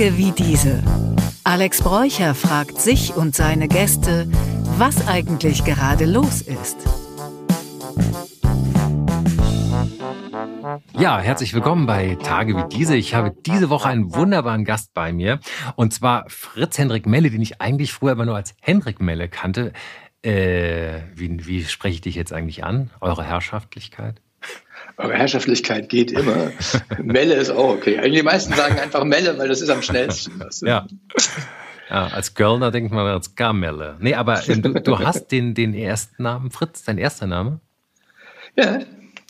Tage wie diese. Alex Bräucher fragt sich und seine Gäste, was eigentlich gerade los ist. Ja, herzlich willkommen bei Tage wie diese. Ich habe diese Woche einen wunderbaren Gast bei mir. Und zwar Fritz Hendrik Melle, den ich eigentlich früher immer nur als Hendrik Melle kannte. Äh, wie, wie spreche ich dich jetzt eigentlich an? Eure Herrschaftlichkeit? Eure Herrschaftlichkeit geht immer. Melle ist auch okay. Eigentlich die meisten sagen einfach Melle, weil das ist am schnellsten. ja. Ja, als Kölner denkt man als Gamelle. Nee, aber du, du, hast den, den ersten Namen, Fritz, dein erster Name? Ja.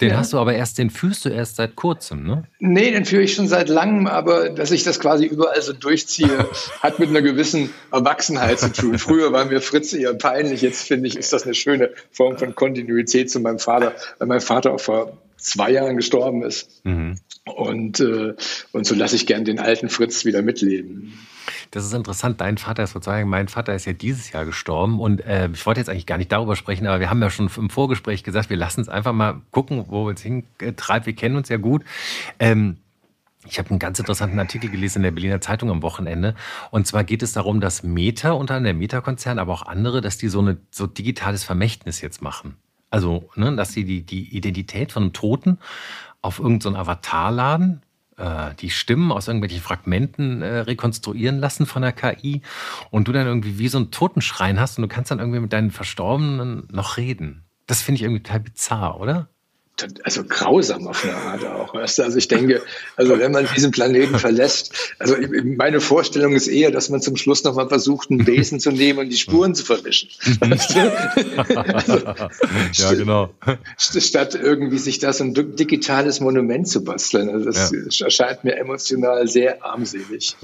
Den ja. hast du aber erst, den führst du erst seit kurzem, ne? Nee, den führe ich schon seit langem, aber dass ich das quasi überall so durchziehe, hat mit einer gewissen Erwachsenheit zu tun. Früher war mir Fritz eher peinlich, jetzt finde ich, ist das eine schöne Form von Kontinuität zu meinem Vater, weil mein Vater auch vor zwei Jahren gestorben ist. Mhm. Und, äh, und so lasse ich gern den alten Fritz wieder mitleben. Das ist interessant. Dein Vater ist sozusagen, mein Vater ist ja dieses Jahr gestorben und äh, ich wollte jetzt eigentlich gar nicht darüber sprechen, aber wir haben ja schon im Vorgespräch gesagt, wir lassen es einfach mal gucken, wo wir uns hintreiben. Wir kennen uns ja gut. Ähm, ich habe einen ganz interessanten Artikel gelesen in der Berliner Zeitung am Wochenende. Und zwar geht es darum, dass Meta, unter anderem der Meta-Konzern, aber auch andere, dass die so ein so digitales Vermächtnis jetzt machen. Also, ne, dass sie die, die Identität von einem Toten auf irgendeinen so Avatar laden, äh, die Stimmen aus irgendwelchen Fragmenten äh, rekonstruieren lassen von der KI und du dann irgendwie wie so einen Totenschrein hast und du kannst dann irgendwie mit deinen Verstorbenen noch reden. Das finde ich irgendwie total bizarr, oder? Also grausam auf eine Art auch. Also ich denke, also wenn man diesen Planeten verlässt, also meine Vorstellung ist eher, dass man zum Schluss nochmal versucht, einen Besen zu nehmen und die Spuren zu verwischen. also, ja, genau. Statt irgendwie sich da so ein digitales Monument zu basteln. Also das ja. erscheint mir emotional sehr armselig.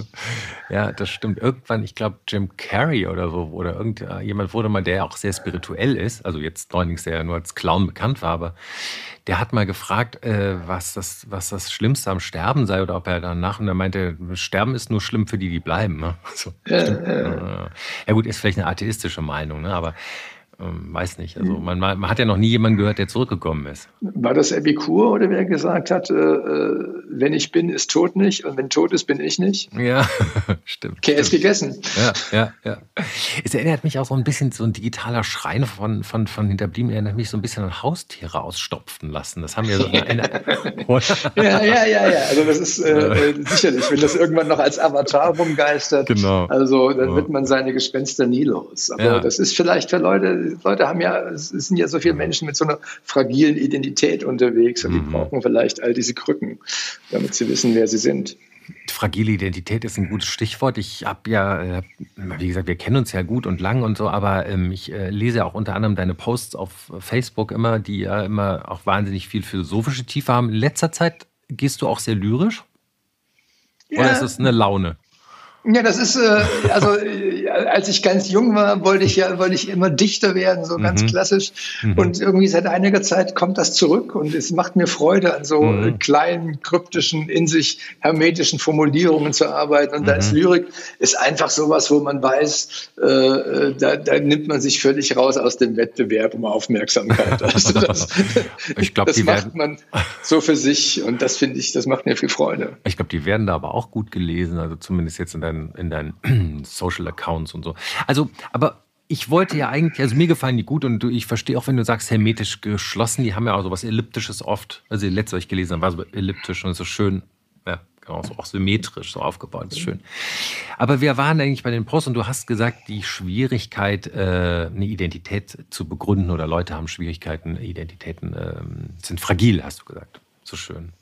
Ja, das stimmt. Irgendwann, ich glaube, Jim Carrey oder so, oder irgendjemand wurde mal, der auch sehr spirituell ist, also jetzt neuerdings der nur als Clown bekannt war, aber der hat mal gefragt, äh, was, das, was das Schlimmste am Sterben sei oder ob er danach, und er meinte, Sterben ist nur schlimm für die, die bleiben. Ne? So, ja, ja. ja, gut, ist vielleicht eine atheistische Meinung, ne? aber ähm, weiß nicht. Also man, man, hat ja noch nie jemanden gehört, der zurückgekommen ist. War das Epikur oder wer gesagt hat, äh, äh, wenn ich bin, ist tot nicht und wenn tot ist, bin ich nicht? Ja, stimmt. Okay, ist gegessen. Ja, ja, ja. Es erinnert mich auch so ein bisschen, so ein digitaler Schrein von, von, von Hinterblieben erinnert mich so ein bisschen an Haustiere ausstopfen lassen. Das haben wir so eine, Ja, ja, ja, ja. Also das ist äh, äh, sicherlich, wenn das irgendwann noch als Avatar rumgeistert, genau. also dann wird man seine Gespenster nie los. Aber ja. das ist vielleicht für Leute, Leute haben ja, es sind ja so viele Menschen mit so einer fragilen Identität unterwegs und die mhm. brauchen vielleicht all diese Krücken, damit sie wissen, wer sie sind. Fragile Identität ist ein gutes Stichwort. Ich habe ja, äh, wie gesagt, wir kennen uns ja gut und lang und so, aber ähm, ich äh, lese auch unter anderem deine Posts auf Facebook immer, die ja immer auch wahnsinnig viel philosophische Tiefe haben. In letzter Zeit gehst du auch sehr lyrisch? Ja. Oder ist es eine Laune? Ja, das ist, äh, also äh, als ich ganz jung war, wollte ich ja, wollte ich immer Dichter werden, so ganz mhm. klassisch. Mhm. Und irgendwie seit einiger Zeit kommt das zurück und es macht mir Freude, an so mhm. kleinen, kryptischen, in sich hermetischen Formulierungen zu arbeiten. Und da ist mhm. Lyrik ist einfach sowas, wo man weiß, äh, äh, da, da nimmt man sich völlig raus aus dem Wettbewerb um Aufmerksamkeit. Also das, ich glaube, das macht man so für sich und das finde ich, das macht mir viel Freude. Ich glaube, die werden da aber auch gut gelesen, also zumindest jetzt in deinem deinen, in deinen Social Accounts und so. Also, aber ich wollte ja eigentlich, also mir gefallen die gut und ich verstehe auch, wenn du sagst hermetisch geschlossen, die haben ja auch so was Elliptisches oft. Also die letzte, was ich gelesen habe, war so elliptisch und so schön, ja, genau, so auch symmetrisch so aufgebaut, ist schön. Aber wir waren eigentlich bei den Posts und du hast gesagt, die Schwierigkeit, äh, eine Identität zu begründen oder Leute haben Schwierigkeiten, Identitäten äh, sind fragil, hast du gesagt. So schön.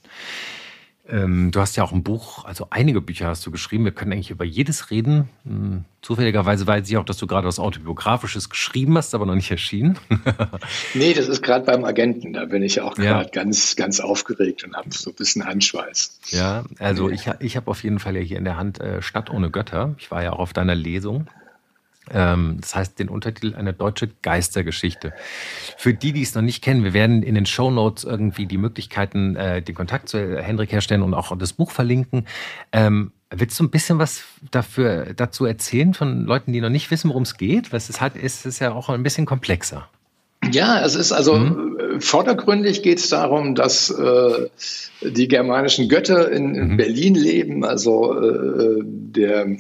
Ähm, du hast ja auch ein Buch, also einige Bücher hast du geschrieben. Wir können eigentlich über jedes reden. Hm, zufälligerweise weiß ich auch, dass du gerade was Autobiografisches geschrieben hast, aber noch nicht erschienen. nee, das ist gerade beim Agenten. Da bin ich auch gerade ja. ganz, ganz aufgeregt und habe so ein bisschen Handschweiß. Ja, also ich, ich habe auf jeden Fall ja hier in der Hand äh, Stadt ohne Götter. Ich war ja auch auf deiner Lesung. Ähm, das heißt, den Untertitel eine deutsche Geistergeschichte. Für die, die es noch nicht kennen, wir werden in den Show Notes irgendwie die Möglichkeiten, äh, den Kontakt zu Hendrik herstellen und auch das Buch verlinken. Ähm, willst du ein bisschen was dafür, dazu erzählen von Leuten, die noch nicht wissen, worum es geht? Weil es ist halt, es ist ja auch ein bisschen komplexer. Ja, es ist also mhm. vordergründig geht es darum, dass äh, die germanischen Götter in, in mhm. Berlin leben. Also äh, der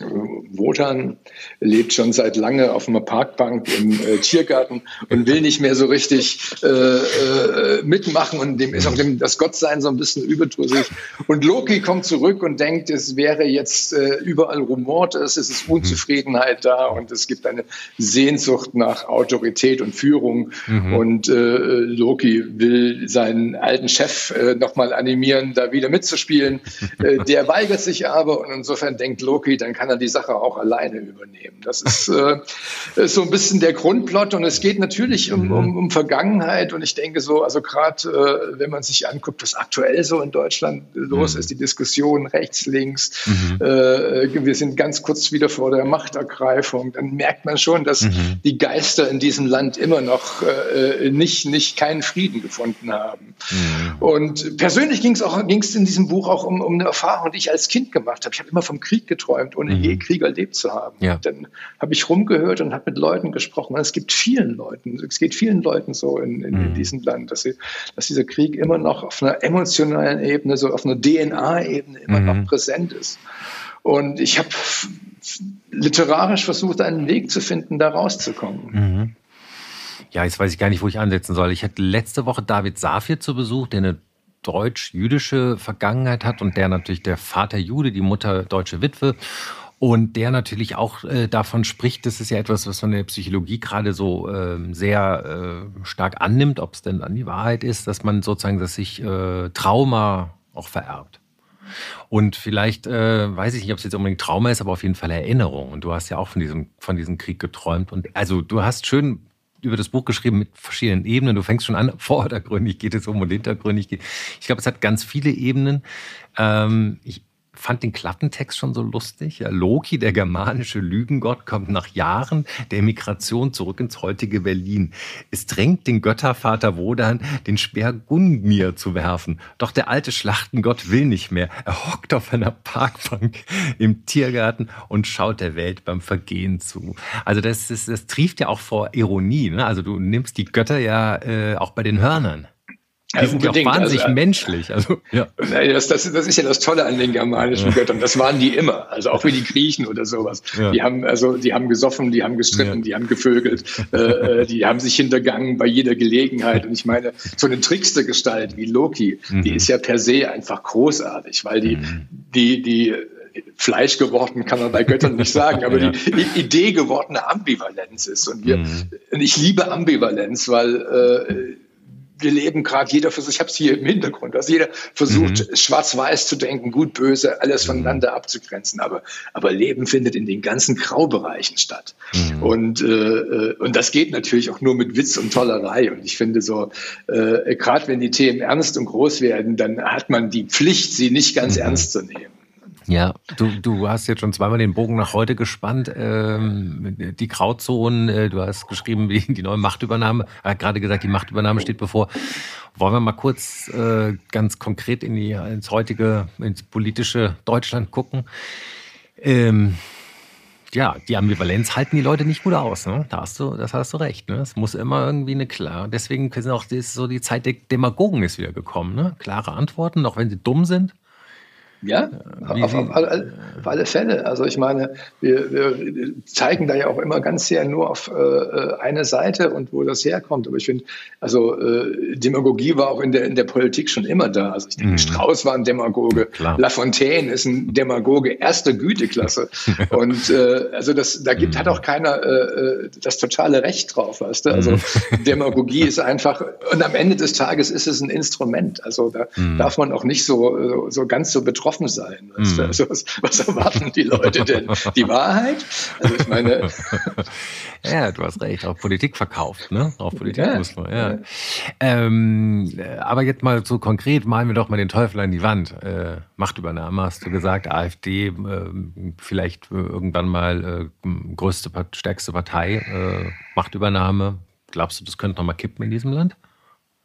Wotan lebt schon seit lange auf einer Parkbank im äh, Tiergarten und will nicht mehr so richtig äh, äh, mitmachen und dem ist auch dem, das Gottsein so ein bisschen überdrüssig. Und Loki kommt zurück und denkt, es wäre jetzt äh, überall rumort, es ist Unzufriedenheit da und es gibt eine Sehnsucht nach Autorität und Führung. Mhm. Und äh, Loki will seinen alten Chef äh, nochmal animieren, da wieder mitzuspielen. äh, der weigert sich aber und insofern denkt Loki, dann kann kann er die Sache auch alleine übernehmen. Das ist, äh, ist so ein bisschen der Grundplot und es geht natürlich um, um, um Vergangenheit und ich denke so, also gerade äh, wenn man sich anguckt, was aktuell so in Deutschland los mhm. ist, die Diskussion rechts, links, mhm. äh, wir sind ganz kurz wieder vor der Machtergreifung, dann merkt man schon, dass mhm. die Geister in diesem Land immer noch äh, nicht, nicht keinen Frieden gefunden haben. Mhm. Und persönlich ging es auch ging's in diesem Buch auch um, um eine Erfahrung, die ich als Kind gemacht habe. Ich habe immer vom Krieg geträumt, ohne mhm. je Krieg erlebt zu haben. Ja. Dann habe ich rumgehört und habe mit Leuten gesprochen. Es gibt vielen Leuten, es geht vielen Leuten so in, in, mhm. in diesem Land, dass, sie, dass dieser Krieg immer noch auf einer emotionalen Ebene, so auf einer DNA-Ebene immer mhm. noch präsent ist. Und ich habe literarisch versucht, einen Weg zu finden, da rauszukommen. Mhm. Ja, jetzt weiß ich gar nicht, wo ich ansetzen soll. Ich hatte letzte Woche David Safir zu Besuch, der eine deutsch-jüdische Vergangenheit hat und der natürlich der Vater Jude, die Mutter deutsche Witwe. Und der natürlich auch äh, davon spricht, das ist ja etwas, was man in der Psychologie gerade so äh, sehr äh, stark annimmt, ob es denn an die Wahrheit ist, dass man sozusagen, dass sich äh, Trauma auch vererbt. Und vielleicht, äh, weiß ich nicht, ob es jetzt unbedingt Trauma ist, aber auf jeden Fall Erinnerung. Und du hast ja auch von diesem, von diesem Krieg geträumt. Und also du hast schön über das Buch geschrieben mit verschiedenen Ebenen. Du fängst schon an, vordergründig geht es um und hintergründig geht. Ich glaube, es hat ganz viele Ebenen. Ähm, ich, fand den Klappentext schon so lustig. Ja, Loki, der germanische Lügengott, kommt nach Jahren der Migration zurück ins heutige Berlin. Es drängt den Göttervater Wodan, den Speer Gungnir zu werfen. Doch der alte Schlachtengott will nicht mehr. Er hockt auf einer Parkbank im Tiergarten und schaut der Welt beim Vergehen zu. Also das, ist, das trieft ja auch vor Ironie. Ne? Also du nimmst die Götter ja äh, auch bei den Hörnern. Die ja, sind ja auch wahnsinnig also, menschlich. Also, ja. Das, das, das, ist ja das Tolle an den germanischen ja. Göttern. Das waren die immer. Also auch wie die Griechen oder sowas. Ja. Die haben also, die haben gesoffen, die haben gestritten, die haben gevögelt, äh, äh, die haben sich hintergangen bei jeder Gelegenheit. Und ich meine, so eine Trickstergestalt wie Loki, mhm. die ist ja per se einfach großartig, weil die, mhm. die, die Fleisch geworden kann man bei Göttern nicht sagen, aber ja. die Idee gewordene Ambivalenz ist. Und, wir, mhm. und ich liebe Ambivalenz, weil äh, wir leben gerade jeder für sich, ich habe es hier im Hintergrund, dass jeder versucht, mhm. schwarz-weiß zu denken, gut, böse, alles mhm. voneinander abzugrenzen. Aber, aber Leben findet in den ganzen Graubereichen statt. Mhm. Und, äh, äh und das geht natürlich auch nur mit Witz und Tollerei. Und ich finde so, äh, gerade wenn die Themen ernst und groß werden, dann hat man die Pflicht, sie nicht ganz mhm. ernst zu nehmen. Ja, du, du hast jetzt schon zweimal den Bogen nach heute gespannt. Ähm, die Grauzonen, äh, du hast geschrieben, wie die neue Machtübernahme. Er hat gerade gesagt, die Machtübernahme steht bevor. Wollen wir mal kurz äh, ganz konkret in die, ins heutige, ins politische Deutschland gucken? Ähm, ja, die Ambivalenz halten die Leute nicht gut aus. Ne? Da hast du, das hast du recht. Ne? Es muss immer irgendwie eine klare. Deswegen sind auch ist so die Zeit der Demagogen ist wieder gekommen. Ne? Klare Antworten, auch wenn sie dumm sind. Ja, auf, auf, alle, auf, alle, Fälle. Also ich meine, wir, wir, zeigen da ja auch immer ganz sehr nur auf äh, eine Seite und wo das herkommt. Aber ich finde, also äh, Demagogie war auch in der, in der Politik schon immer da. Also ich denke, mhm. Strauß war ein Demagoge, Klar. Lafontaine ist ein Demagoge erster Güteklasse. und äh, also das, da gibt, mhm. hat auch keiner äh, äh, das totale Recht drauf, weißt du? Also mhm. Demagogie ist einfach, und am Ende des Tages ist es ein Instrument. Also da mhm. darf man auch nicht so, so ganz so betroffen betroffen sein. Weißt du? Mhm. also was, was, erwarten die Leute denn? Die Wahrheit? Also ich meine. ja, du hast recht. Auch Politik verkauft, ne? Auch Politik ja. muss man, ja. Ähm, aber jetzt mal so konkret, malen wir doch mal den Teufel an die Wand. Äh, Machtübernahme, hast du gesagt, AfD, äh, vielleicht irgendwann mal äh, größte, stärkste Partei, äh, Machtübernahme. Glaubst du, das könnte noch mal kippen in diesem Land?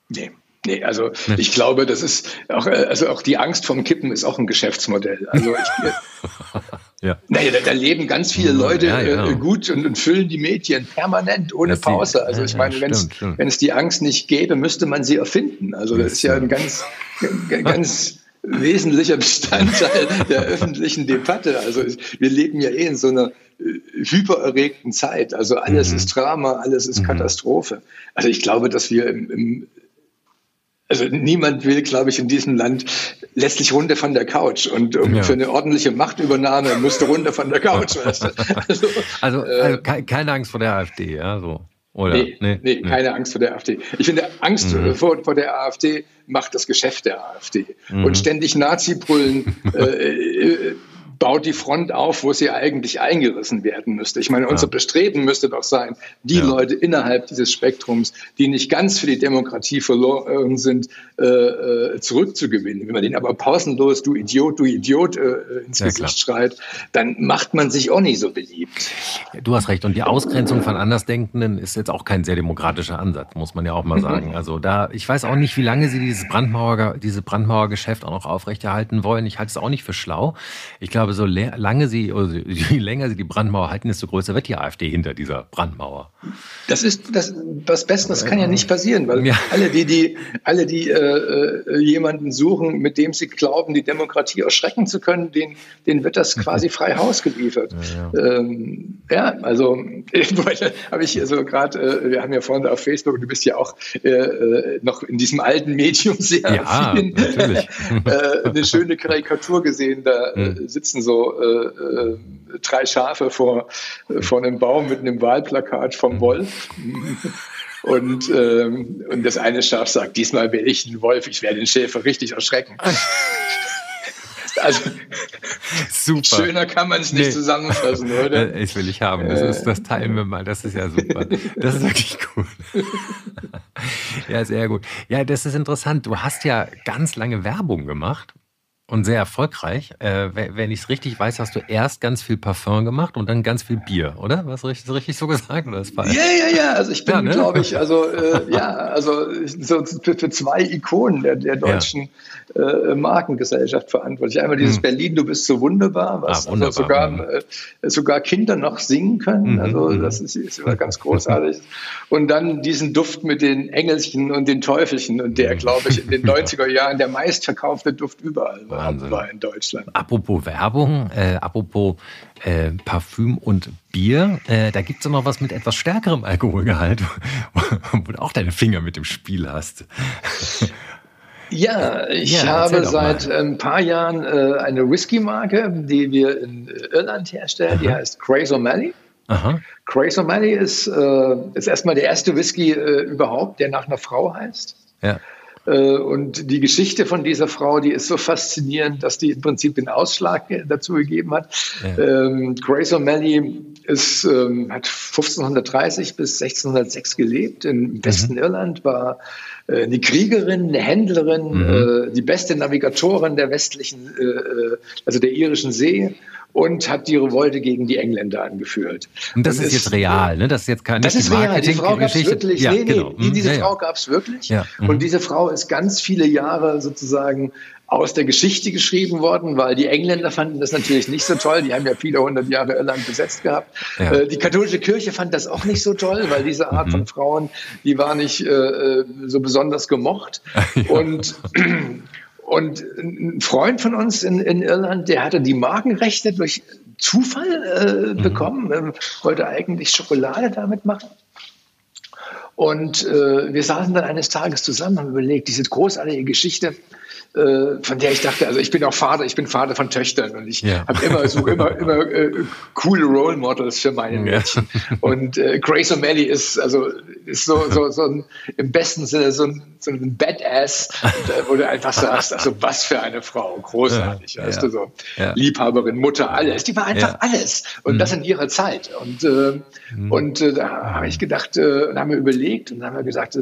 Nee. Nee, also ich glaube, das ist auch, also auch die Angst vom Kippen ist auch ein Geschäftsmodell. Also ich, Ja. Naja, da, da leben ganz viele Leute ja, ja. Äh, gut und, und, füllen die Medien permanent, ohne das Pause. Die, also ich meine, wenn es die Angst nicht gäbe, müsste man sie erfinden. Also das, das ist ja ein ganz, ganz wesentlicher Bestandteil der öffentlichen Debatte. Also wir leben ja eh in so einer äh, hypererregten Zeit. Also alles mhm. ist Drama, alles ist mhm. Katastrophe. Also ich glaube, dass wir im, im also niemand will, glaube ich, in diesem Land letztlich runter von der Couch. Und um, ja. für eine ordentliche Machtübernahme musste runter von der Couch. Weißt du? Also, also, äh, also keine Angst vor der AfD, ja, so. Oder? Nee, nee, nee, keine Angst vor der AfD. Ich finde, Angst mhm. vor, vor der AfD macht das Geschäft der AfD. Mhm. Und ständig Nazi-Brüllen äh, äh, baut die Front auf, wo sie eigentlich eingerissen werden müsste. Ich meine, unser Bestreben müsste doch sein, die ja. Leute innerhalb dieses Spektrums, die nicht ganz für die Demokratie verloren sind, äh, äh zurückzugewinnen. Wenn man den aber pausenlos, du Idiot, du Idiot, äh, ins ja, Gesicht schreit, dann macht man sich auch nicht so beliebt. Du hast recht. Und die Ausgrenzung von Andersdenkenden ist jetzt auch kein sehr demokratischer Ansatz, muss man ja auch mal mhm. sagen. Also da, ich weiß auch nicht, wie lange sie dieses Brandmauer, diese Brandmauergeschäft auch noch aufrechterhalten wollen. Ich halte es auch nicht für schlau. Ich glaube, glaube, so lange sie, also je länger sie die Brandmauer halten, desto größer wird die AfD hinter dieser Brandmauer. Das ist das, was Besseres kann ja nicht passieren, weil ja. alle, die, die, alle, die äh, äh, jemanden suchen, mit dem sie glauben, die Demokratie erschrecken zu können, den, den wird das quasi frei Haus geliefert. Ja, ja. Ähm, ja also habe ich also gerade, äh, wir haben ja vorhin auf Facebook, du bist ja auch äh, äh noch in diesem alten Medium sehr ja, vielen, äh, eine schöne Karikatur gesehen. Da hm. sitzen so äh, äh, drei Schafe vor, äh, vor einem Baum mit einem Wahlplakat vom. Wolf. Und, ähm, und das eine Schaf sagt, diesmal will ich ein Wolf, ich werde den Schäfer richtig erschrecken. Also, super. Schöner kann man es nicht nee. zusammenfassen, oder? Ich will ich haben. Das, ist, das teilen wir mal. Das ist ja super. Das ist wirklich cool. ja, sehr gut. Ja, das ist interessant. Du hast ja ganz lange Werbung gemacht und sehr erfolgreich. Äh, wenn ich es richtig weiß, hast du erst ganz viel Parfum gemacht und dann ganz viel Bier, oder? Was richtig, richtig so gesagt oder ist falsch? Ja, ja, ja. Also ich bin, ja, ne? glaube ich, also äh, ja, also so für, für, zwei Ikonen der, der deutschen ja. äh, Markengesellschaft verantwortlich. Einmal dieses hm. Berlin, du bist so wunderbar, was ah, wunderbar. Also sogar, äh, sogar Kinder noch singen können. Mhm. Also mhm. das ist, ist immer ganz großartig. und dann diesen Duft mit den Engelchen und den Teufelchen und der, mhm. glaube ich, in den 90er Jahren der meistverkaufte Duft überall war. Wahnsinn. war in Deutschland. Apropos Werbung, äh, apropos äh, Parfüm und Bier, äh, da gibt es noch was mit etwas stärkerem Alkoholgehalt, wo du auch deine Finger mit dem Spiel hast. Ja, ich ja, habe seit ein paar Jahren äh, eine Whisky-Marke, die wir in Irland herstellen, Aha. die heißt Craze O'Malley. Craze O'Malley ist, äh, ist erstmal der erste Whisky äh, überhaupt, der nach einer Frau heißt. Ja. Äh, und die Geschichte von dieser Frau, die ist so faszinierend, dass die im Prinzip den Ausschlag dazu gegeben hat. Ja. Ähm, Grace O'Malley ist, ähm, hat 1530 bis 1606 gelebt im Westen mhm. Irland, war äh, eine Kriegerin, eine Händlerin, mhm. äh, die beste Navigatorin der westlichen, äh, äh also der irischen See und hat die Revolte gegen die Engländer angeführt. Und das und ist, jetzt real, ne? Das ist jetzt keine Das ist real. Die Frau gab es wirklich. Ja, nee, nee, genau. diese ja, Frau gab es wirklich. Ja. Mhm. Und diese Frau ist ganz viele Jahre sozusagen aus der Geschichte geschrieben worden, weil die Engländer fanden das natürlich nicht so toll. Die haben ja viele hundert Jahre Irland besetzt gehabt. Ja. Äh, die katholische Kirche fand das auch nicht so toll, weil diese Art mhm. von Frauen, die war nicht äh, so besonders gemocht. Ja. Und und ein Freund von uns in, in Irland, der hatte die Markenrechte durch Zufall äh, mhm. bekommen, ähm, wollte eigentlich Schokolade damit machen. Und äh, wir saßen dann eines Tages zusammen, haben überlegt, diese großartige Geschichte von der ich dachte, also ich bin auch Vater, ich bin Vater von Töchtern und ich ja. habe immer so immer immer äh, coole Role Models für meine Mädchen. Ja. Und äh, Grace O'Malley ist also ist so so so ein, im besten Sinne so ein, so ein Badass, wo du einfach sagst, also was für eine Frau, großartig, ja. weißt du so Liebhaberin, Mutter, alles. Die war einfach alles und mhm. das in ihrer Zeit. Und äh, mhm. und äh, da habe ich gedacht, äh, und haben wir überlegt und haben wir gesagt,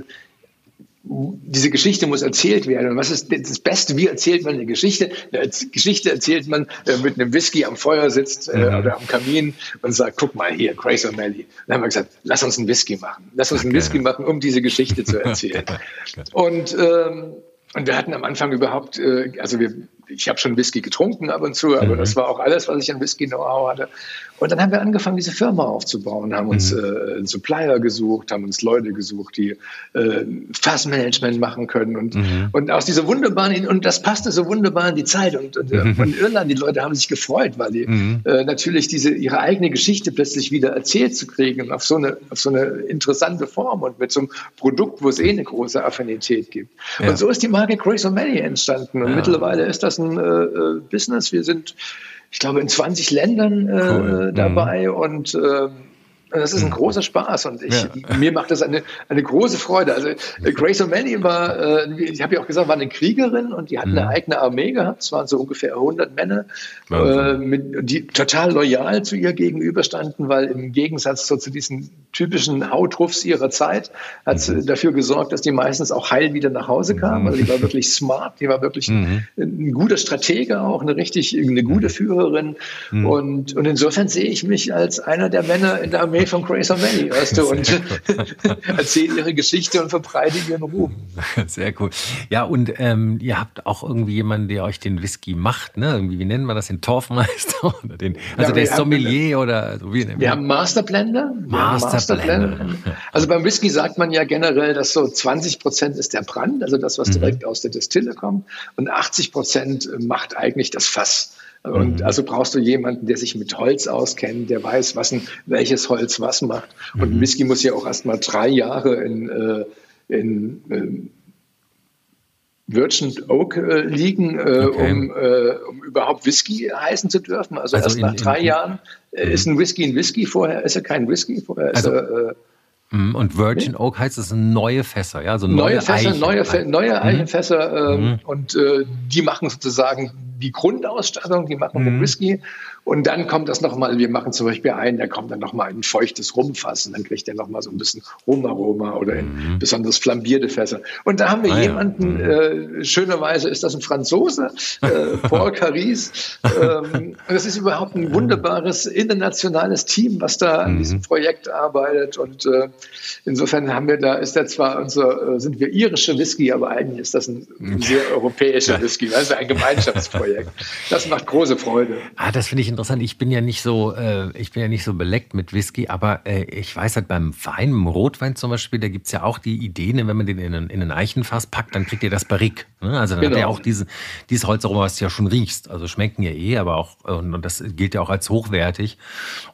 diese Geschichte muss erzählt werden. Und was ist das Beste? Wie erzählt man eine Geschichte? Eine Geschichte erzählt man äh, mit einem Whisky am Feuer sitzt äh, mhm. oder am Kamin und sagt, guck mal hier, Grace O'Malley. Dann haben wir gesagt, lass uns einen Whisky machen. Lass uns einen okay. Whisky machen, um diese Geschichte zu erzählen. und, ähm, und wir hatten am Anfang überhaupt, äh, also wir ich habe schon Whisky getrunken ab und zu, aber mhm. das war auch alles, was ich an Whisky-Know-how hatte. Und dann haben wir angefangen, diese Firma aufzubauen, haben uns mhm. äh, einen Supplier gesucht, haben uns Leute gesucht, die äh, Fassmanagement machen können und, mhm. und aus dieser wunderbaren, und das passte so wunderbar in die Zeit. Und, und äh, in Irland, die Leute haben sich gefreut, weil die mhm. äh, natürlich diese ihre eigene Geschichte plötzlich wieder erzählt zu kriegen auf so eine, auf so eine interessante Form und mit so einem Produkt, wo es eh eine große Affinität gibt. Ja. Und so ist die Marke Grace O'Malley entstanden. Und ja. mittlerweile ist das ein äh, äh Business. Wir sind ich glaube, in 20 Ländern äh, cool. dabei mhm. und äh, das ist ein großer Spaß und ich, ja. mir macht das eine, eine große Freude. Also äh, Grace O'Malley war, äh, ich habe ja auch gesagt, war eine Kriegerin und die hat eine mhm. eigene Armee gehabt. Es waren so ungefähr 100 Männer, äh, mit, die total loyal zu ihr gegenüberstanden, weil im Gegensatz so zu diesen typischen Hautruffs ihrer Zeit hat sie mhm. dafür gesorgt, dass die meistens auch heil wieder nach Hause kamen. Also die war wirklich smart, die war wirklich mhm. ein, guter Stratege auch, eine richtig, eine gute mhm. Führerin. Mhm. Und, und insofern sehe ich mich als einer der Männer in der Armee von Grace O'Malley, weißt du, und erzähle ihre Geschichte und verbreite ihren Ruhm. Sehr cool. Ja, und ähm, ihr habt auch irgendwie jemanden, der euch den Whisky macht, ne? Irgendwie, wie nennen wir das, den Torfmeister oder den, also ja, der Sommelier haben, oder so wie Wir haben Masterblender. Master Masterblender. Also beim Whisky sagt man ja generell, dass so 20 Prozent ist der Brand, also das, was mhm. direkt aus der Destille kommt, und 80 Prozent macht eigentlich das Fass. Und mhm. also brauchst du jemanden, der sich mit Holz auskennt, der weiß, was ein, welches Holz was macht. Und mhm. Whisky muss ja auch erst mal drei Jahre in, äh, in, ähm, Virgin Oak äh, liegen, äh, okay. um, äh, um überhaupt Whisky heißen zu dürfen. Also, also erst in, nach drei in, Jahren äh, ist ein Whisky ein Whisky, vorher ist er kein Whisky, vorher ist also, er. Äh, mhm, und Virgin Oak heißt es neue Fässer, ja? Also neue, neue Fässer, Eichen. neue, neue mhm. Eichenfässer. Ähm, mhm. Und äh, die machen sozusagen die Grundausstattung, die machen mhm. den Whisky. Und dann kommt das nochmal, wir machen zum Beispiel einen, der kommt dann nochmal in ein feuchtes Rumfass und dann kriegt er nochmal so ein bisschen Rumaroma oder in mhm. besonders flambierte Fässer. Und da haben wir ah, jemanden, ja. mhm. äh, schönerweise ist das ein Franzose, äh, Paul Caris. ähm, das ist überhaupt ein wunderbares internationales Team, was da an diesem mhm. Projekt arbeitet. Und äh, insofern haben wir da, ist der zwar unser, äh, sind wir irische Whisky, aber eigentlich ist das ein, ein sehr europäischer Whisky, also ein Gemeinschaftsprojekt. Das macht große Freude. Ah, das finde ich interessant. Ich bin ja nicht so, äh, ich bin ja nicht so beleckt mit Whisky, aber äh, ich weiß halt beim Wein, im Rotwein zum Beispiel, da gibt es ja auch die Idee, ne, wenn man den in in ein Eichenfass packt, dann kriegt ihr das Barrique. Ne? Also dann genau. hat er auch diese, dieses Holzaroma, was du ja schon riechst. Also schmecken ja eh, aber auch, und, und, das gilt ja auch als hochwertig.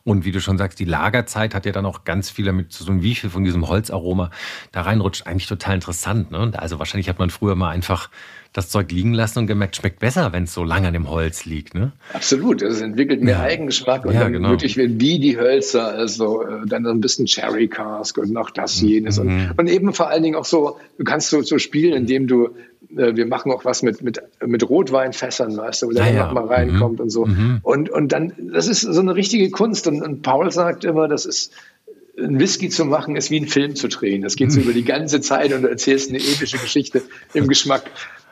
Und wie du schon sagst, die Lagerzeit hat ja dann auch ganz viel damit zu tun, wie viel von diesem Holzaroma da reinrutscht. Eigentlich total interessant. Ne? Also wahrscheinlich hat man früher mal einfach das Zeug liegen lassen und gemerkt, schmeckt besser, wenn es so lange an dem Holz liegt. Ne? Absolut, es entwickelt mehr ja. Eigengeschmack und ja, dann genau. wirklich wie die Hölzer, also äh, dann so ein bisschen Cherry Cask und noch das, mhm. jenes. Mhm. Und, und eben vor allen Dingen auch so, du kannst so, so spielen, indem du äh, wir machen auch was mit, mit, mit Rotweinfässern, weißt du, wo der ah, ja. nochmal reinkommt mhm. und so. Mhm. Und, und dann, das ist so eine richtige Kunst. Und, und Paul sagt immer, das ist, ein Whisky zu machen, ist wie ein Film zu drehen. Das geht so über die ganze Zeit und du erzählst eine epische Geschichte im Geschmack.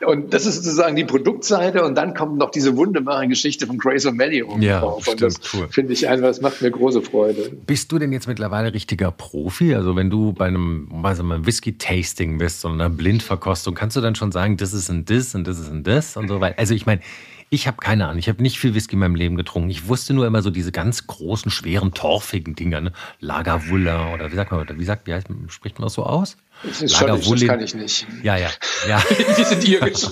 Und das ist sozusagen die Produktseite und dann kommt noch diese wunderbare Geschichte von Grace O'Malley oben ja, drauf. Und das cool. finde ich einfach, das macht mir große Freude. Bist du denn jetzt mittlerweile richtiger Profi? Also wenn du bei einem, also einem Whisky-Tasting bist oder einer Blindverkostung, kannst du dann schon sagen, das ist ein das und das ist ein das und so weiter? Also ich meine, ich habe keine Ahnung. Ich habe nicht viel Whisky in meinem Leben getrunken. Ich wusste nur immer so diese ganz großen, schweren, torfigen Dinger, ne? Lagavulin oder wie sagt man, wie sagt, wie heißt, spricht man das so aus? Das ist schon, das kann ich nicht. Ja, ja, ja. Die sind irisch.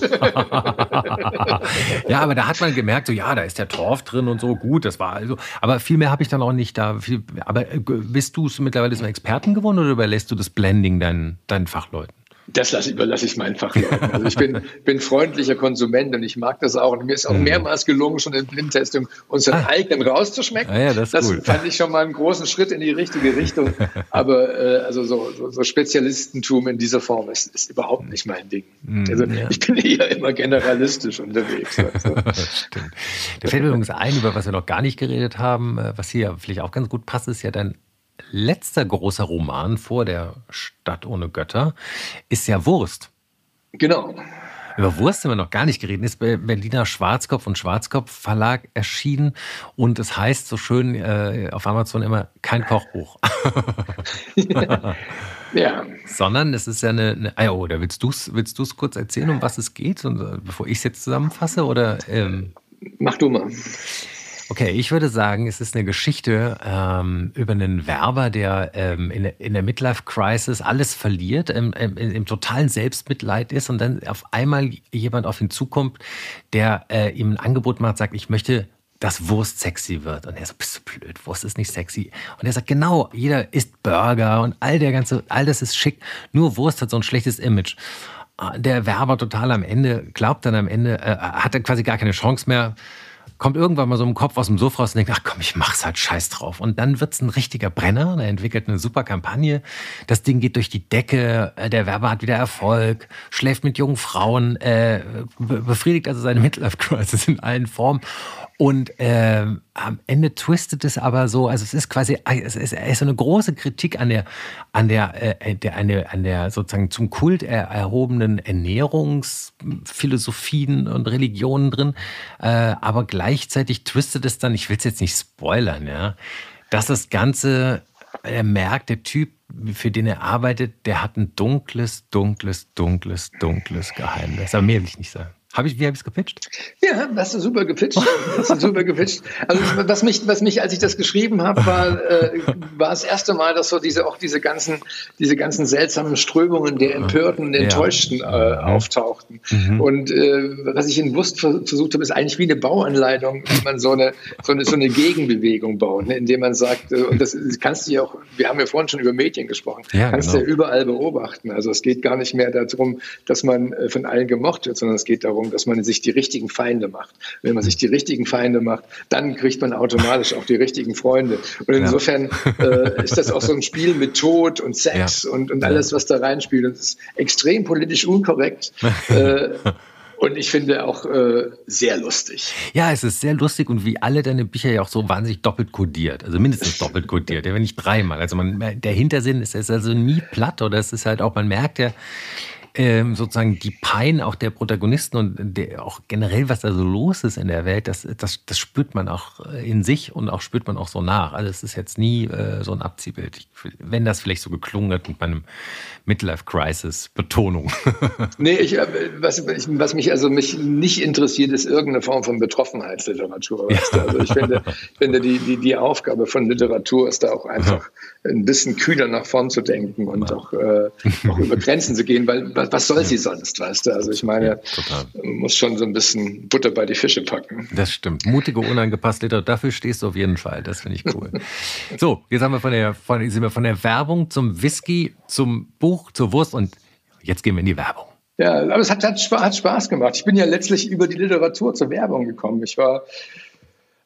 ja, aber da hat man gemerkt, so ja, da ist der Torf drin und so. Gut, das war also. Aber viel mehr habe ich dann auch nicht da. Viel, aber äh, bist du mittlerweile zum Experten geworden oder überlässt du das Blending deinen, deinen Fachleuten? Das lasse, überlasse ich meinen Fachleuten. Also ich bin, bin freundlicher Konsument und ich mag das auch. Und mir ist auch mhm. mehrmals gelungen, schon in Blindtestung unseren ah. eigenen rauszuschmecken. Ah, ja, das, das cool. fand ich schon mal einen großen Schritt in die richtige Richtung. Aber äh, also so, so, so Spezialistentum in dieser Form ist, ist überhaupt nicht mein Ding. Mhm, also ja. ich bin eher immer generalistisch unterwegs. Also. Stimmt. Da fällt mir übrigens ein, über was wir noch gar nicht geredet haben, äh, was hier vielleicht auch ganz gut passt, ist ja dein letzter großer Roman vor der Stadt ohne Götter ist ja Wurst. Genau. Über Wurst haben wir noch gar nicht geredet. Ist bei Berliner Schwarzkopf und Schwarzkopf Verlag erschienen und es heißt so schön äh, auf Amazon immer kein Kochbuch. Ja. Sondern es ist ja eine, eine ah, oh, da willst du es willst kurz erzählen, um was es geht, und, äh, bevor ich es jetzt zusammenfasse? Oder, ähm Mach du mal. Okay, ich würde sagen, es ist eine Geschichte ähm, über einen Werber, der ähm, in, in, der Midlife-Crisis alles verliert, im, im, im, totalen Selbstmitleid ist und dann auf einmal jemand auf ihn zukommt, der äh, ihm ein Angebot macht, sagt, ich möchte dass Wurst sexy wird. Und er so, bist du blöd, Wurst ist nicht sexy. Und er sagt, genau, jeder isst Burger und all der ganze, all das ist schick. Nur Wurst hat so ein schlechtes Image. Ah, der Werber total am Ende, glaubt dann am Ende, äh, hat er quasi gar keine Chance mehr, kommt irgendwann mal so im Kopf aus dem Sofa raus und denkt, ach komm, ich mach's halt scheiß drauf. Und dann wird's ein richtiger Brenner. Er entwickelt eine super Kampagne. Das Ding geht durch die Decke. Äh, der Werber hat wieder Erfolg, schläft mit jungen Frauen, äh, befriedigt also seine Midlife-Crisis in allen Formen. Und äh, am Ende twistet es aber so, also es ist quasi, es ist, es ist eine große Kritik an der, an der, äh, der, an der, an der sozusagen zum Kult er, erhobenen Ernährungsphilosophien und Religionen drin. Äh, aber gleichzeitig twistet es dann, ich will es jetzt nicht spoilern, ja, dass das Ganze, er merkt, der Typ, für den er arbeitet, der hat ein dunkles, dunkles, dunkles, dunkles Geheimnis. Aber mehr will ich nicht sagen. Hab ich, wie habe ich es gepitcht? Ja, hast du super gepitcht. Hast du super gepitcht. Also was mich, was mich, als ich das geschrieben habe, war, äh, war das erste Mal, dass so diese auch diese ganzen, diese ganzen seltsamen Strömungen der Empörten, der Enttäuschten äh, auftauchten. Mhm. Und äh, was ich in Wust versucht habe, ist eigentlich wie eine Bauanleitung, wie man so eine, so eine, so eine Gegenbewegung baut, ne, indem man sagt, äh, und das kannst du ja auch, wir haben ja vorhin schon über Medien gesprochen, ja, kannst du genau. ja überall beobachten. Also es geht gar nicht mehr darum, dass man äh, von allen gemocht wird, sondern es geht darum, darum, dass man sich die richtigen Feinde macht. Wenn man sich die richtigen Feinde macht, dann kriegt man automatisch auch die richtigen Freunde. Und insofern äh, ist das auch so ein Spiel mit Tod und Sex und, und alles, was da reinspielt. Und es ist extrem politisch unkorrekt. äh, und ich finde auch äh, sehr lustig. Ja, es ist sehr lustig und wie alle deine Bücher ja auch so wahnsinnig doppelt kodiert. Also mindestens doppelt kodiert, ja, wenn nicht dreimal. Also man, der Hintersinn ist, ist also nie platt oder es ist halt auch, man merkt ja, ähm, sozusagen die Pein auch der Protagonisten und der, auch generell, was da so los ist in der Welt, das, das, das spürt man auch in sich und auch spürt man auch so nach. Also es ist jetzt nie äh, so ein Abziehbild. Ich, wenn das vielleicht so geklungen hat mit meinem Midlife-Crisis-Betonung. nee, ich, äh, was, was mich also mich nicht interessiert, ist irgendeine Form von Betroffenheitsliteratur. Ja. Also ich finde, finde die, die, die Aufgabe von Literatur ist da auch einfach ein bisschen kühler nach vorn zu denken und auch, äh, auch über Grenzen zu gehen, weil was soll sie sonst, weißt du? Also ich meine, ja, man muss schon so ein bisschen Butter bei die Fische packen. Das stimmt. Mutige, unangepasste Literatur, dafür stehst du auf jeden Fall. Das finde ich cool. so, jetzt haben wir von der, von, sind wir von der Werbung zum Whisky, zum Buch, zur Wurst und jetzt gehen wir in die Werbung. Ja, aber es hat, hat, Spaß gemacht. Ich bin ja letztlich über die Literatur zur Werbung gekommen. Ich war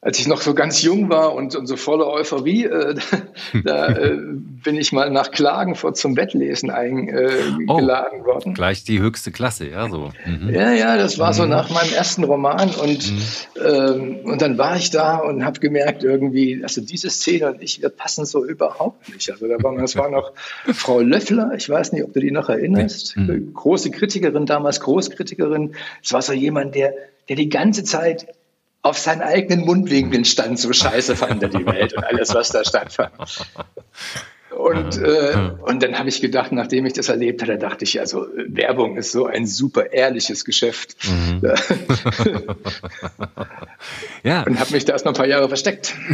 als ich noch so ganz jung war und, und so voller Euphorie, äh, da äh, bin ich mal nach Klagenfurt zum Wettlesen eingeladen äh, oh, worden. Gleich die höchste Klasse, ja so. Mhm. Ja, ja, das war mhm. so nach meinem ersten Roman und, mhm. ähm, und dann war ich da und habe gemerkt irgendwie, also diese Szene und ich, wir passen so überhaupt nicht. Also da war, das war noch Frau Löffler, ich weiß nicht, ob du die noch erinnerst, mhm. große Kritikerin, damals Großkritikerin. Es war so jemand, der, der die ganze Zeit auf seinen eigenen Mundwinkeln stand, so scheiße fand er die Welt und alles, was da stattfand. Und, äh, und dann habe ich gedacht, nachdem ich das erlebt hatte, dachte ich, also Werbung ist so ein super ehrliches Geschäft. Mhm. ja. Und habe mich da erst mal ein paar Jahre versteckt.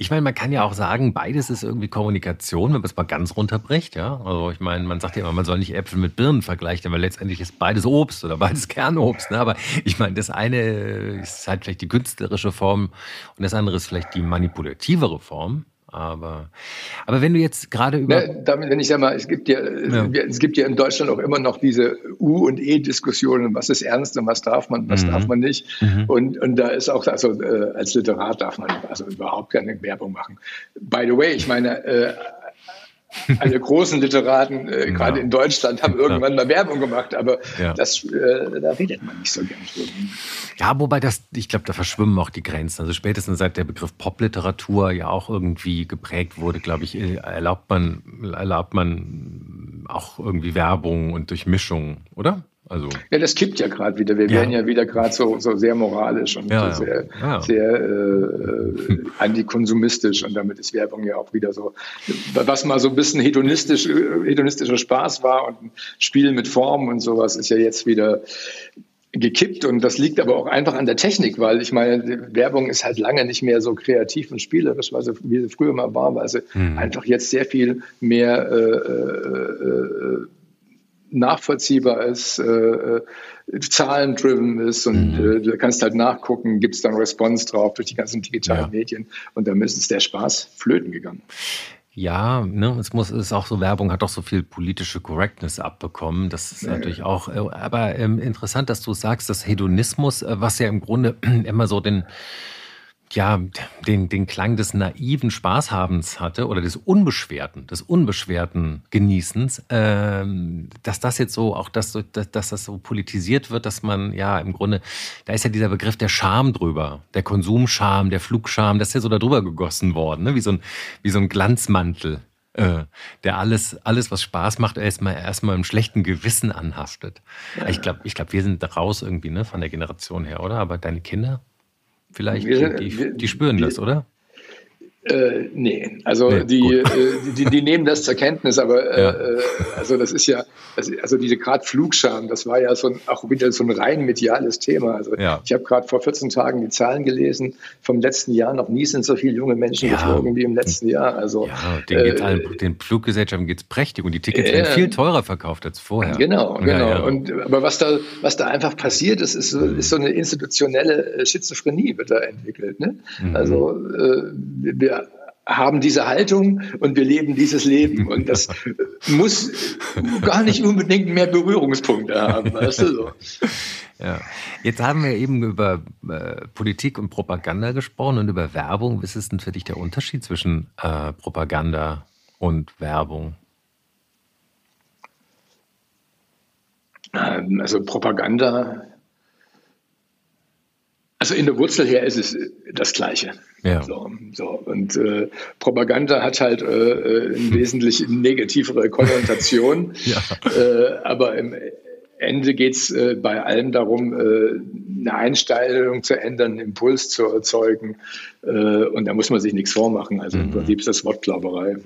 Ich meine, man kann ja auch sagen, beides ist irgendwie Kommunikation, wenn man es mal ganz runterbricht. Ja? Also ich meine, man sagt ja immer, man soll nicht Äpfel mit Birnen vergleichen, aber letztendlich ist beides Obst oder beides Kernobst. Ne? Aber ich meine, das eine ist halt vielleicht die künstlerische Form und das andere ist vielleicht die manipulativere Form. Aber, aber wenn du jetzt gerade über. Ja, damit, wenn ich sage mal, es gibt ja, ja, es gibt ja in Deutschland auch immer noch diese U- und E-Diskussionen, was ist ernst und was darf man, was mhm. darf man nicht. Mhm. Und, und da ist auch, also äh, als Literat darf man also überhaupt keine Werbung machen. By the way, ich meine, äh, alle großen Literaten, äh, ja. gerade in Deutschland, haben irgendwann mal Werbung gemacht, aber ja. das, äh, da redet man nicht so gern drüber. Ja, wobei das, ich glaube, da verschwimmen auch die Grenzen. Also spätestens seit der Begriff Popliteratur ja auch irgendwie geprägt wurde, glaube ich, äh, erlaubt man, erlaubt man auch irgendwie Werbung und Durchmischung, oder? Also ja, das kippt ja gerade wieder. Wir ja. werden ja wieder gerade so, so sehr moralisch und ja, sehr, ja. sehr äh, antikonsumistisch und damit ist Werbung ja auch wieder so, was mal so ein bisschen hedonistisch, hedonistischer Spaß war und ein Spiel mit Formen und sowas ist ja jetzt wieder gekippt und das liegt aber auch einfach an der Technik, weil ich meine, Werbung ist halt lange nicht mehr so kreativ und spielerisch, weil sie, wie sie früher mal war, weil sie mhm. einfach jetzt sehr viel mehr äh, äh, äh nachvollziehbar ist, äh, äh, zahlendriven ist und mhm. äh, du kannst halt nachgucken, gibt es dann Response drauf durch die ganzen digitalen ja. Medien und dann ist der Spaß flöten gegangen. Ja, ne, es muss, ist auch so, Werbung hat doch so viel politische Correctness abbekommen. Das ist ja, natürlich auch, äh, aber ähm, interessant, dass du sagst, dass Hedonismus, äh, was ja im Grunde immer so den, ja, den, den Klang des naiven Spaßhabens hatte oder des unbeschwerten, des unbeschwerten Genießens, ähm, dass das jetzt so, auch das, dass, dass das so politisiert wird, dass man ja im Grunde, da ist ja dieser Begriff der Scham drüber, der Konsumscham, der Flugscham, das ist ja so darüber gegossen worden, ne? wie, so ein, wie so ein Glanzmantel. Äh, der alles, alles, was Spaß macht, erstmal erstmal im schlechten Gewissen anhaftet. Ja. Ich glaube, ich glaub, wir sind raus irgendwie ne, von der Generation her, oder? Aber deine Kinder? Vielleicht, wir, die, die, spüren wir, das, oder? Äh, nee, also nee, die, äh, die, die, nehmen das zur Kenntnis, aber ja. äh, also das ist ja, also diese gerade Flugscham, das war ja so ein, auch wieder so ein rein mediales Thema. Also ja. ich habe gerade vor 14 Tagen die Zahlen gelesen vom letzten Jahr. Noch nie sind so viele junge Menschen ja. geflogen wie im letzten Jahr. Also ja, den, äh, allen, den Fluggesellschaften geht es prächtig und die Tickets werden viel teurer verkauft als vorher. Genau, genau. Und aber was da, was da einfach passiert ist, ist, mhm. ist so eine institutionelle äh, Schizophrenie wird da entwickelt. Ne? Mhm. Also äh, wir haben diese Haltung und wir leben dieses Leben. Und das muss gar nicht unbedingt mehr Berührungspunkte haben. Weißt du so. Ja. Jetzt haben wir eben über äh, Politik und Propaganda gesprochen und über Werbung. Was ist denn für dich der Unterschied zwischen äh, Propaganda und Werbung? Ähm, also Propaganda also in der Wurzel her ist es das Gleiche. Ja. So, so. Und äh, Propaganda hat halt äh, äh eine wesentlich negativere Konnotation. ja. äh, aber im Ende geht es äh, bei allem darum, äh, eine Einstellung zu ändern, einen Impuls zu erzeugen. Äh, und da muss man sich nichts vormachen. Also mhm. im Prinzip ist das Wortklauberei.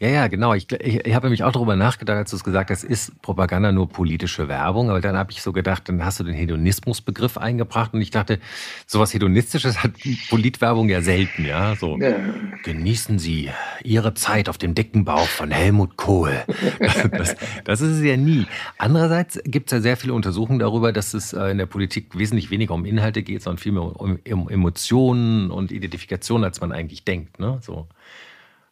Ja, ja, genau. Ich, ich, ich habe nämlich auch darüber nachgedacht, als du es gesagt hast, ist Propaganda nur politische Werbung. Aber dann habe ich so gedacht, dann hast du den Hedonismusbegriff eingebracht. Und ich dachte, sowas Hedonistisches hat Politwerbung ja selten. Ja, so ja. genießen Sie Ihre Zeit auf dem dicken Bauch von Helmut Kohl. Das, das ist es ja nie. Andererseits gibt es ja sehr viele Untersuchungen darüber, dass es äh, in der Politik wesentlich weniger um Inhalte geht, sondern vielmehr um, um Emotionen und Identifikation, als man eigentlich denkt. Ne? So.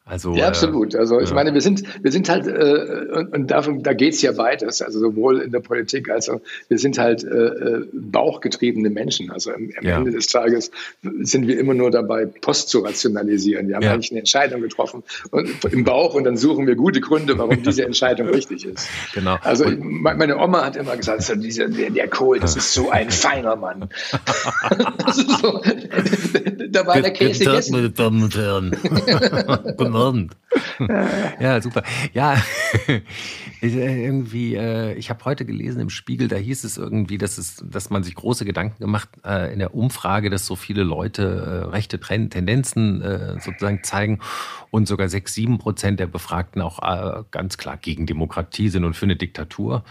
Also, ja, absolut. Also ich ja. meine, wir sind, wir sind halt, äh, und, und davon, da geht's ja beides, also sowohl in der Politik als auch, wir sind halt äh, äh bauchgetriebene Menschen. Also am, am ja. Ende des Tages sind wir immer nur dabei, Post zu rationalisieren. Wir haben ja. eigentlich eine Entscheidung getroffen und, im Bauch und dann suchen wir gute Gründe, warum diese Entscheidung richtig ist. Genau. Also und, meine Oma hat immer gesagt, so dieser, der, der Kohl, das ist so ein feiner Mann. so, da war der Käse gegessen. Meine Damen und Herren. Abend. ja, super. Ja, irgendwie, äh, ich habe heute gelesen im Spiegel, da hieß es irgendwie, dass, es, dass man sich große Gedanken gemacht äh, in der Umfrage, dass so viele Leute rechte Tendenzen sozusagen zeigen und sogar sechs, sieben Prozent der Befragten auch ganz klar gegen Demokratie sind und für eine Diktatur.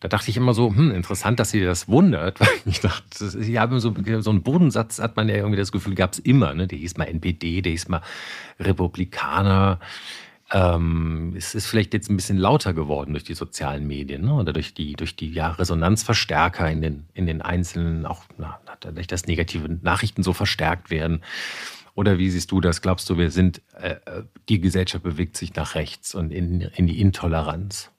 Da dachte ich immer so, hm, interessant, dass sie das wundert, weil ich dachte, sie haben so, so einen Bodensatz, hat man ja irgendwie das Gefühl, gab es immer, ne? Der hieß mal NPD, der hieß mal Republikaner. Ähm, es ist vielleicht jetzt ein bisschen lauter geworden durch die sozialen Medien ne? oder durch die, durch die ja, Resonanzverstärker in den, in den einzelnen, auch na, dadurch, dass negative Nachrichten so verstärkt werden. Oder wie siehst du das? Glaubst du, wir sind, äh, äh die Gesellschaft bewegt sich nach rechts und in, in die Intoleranz?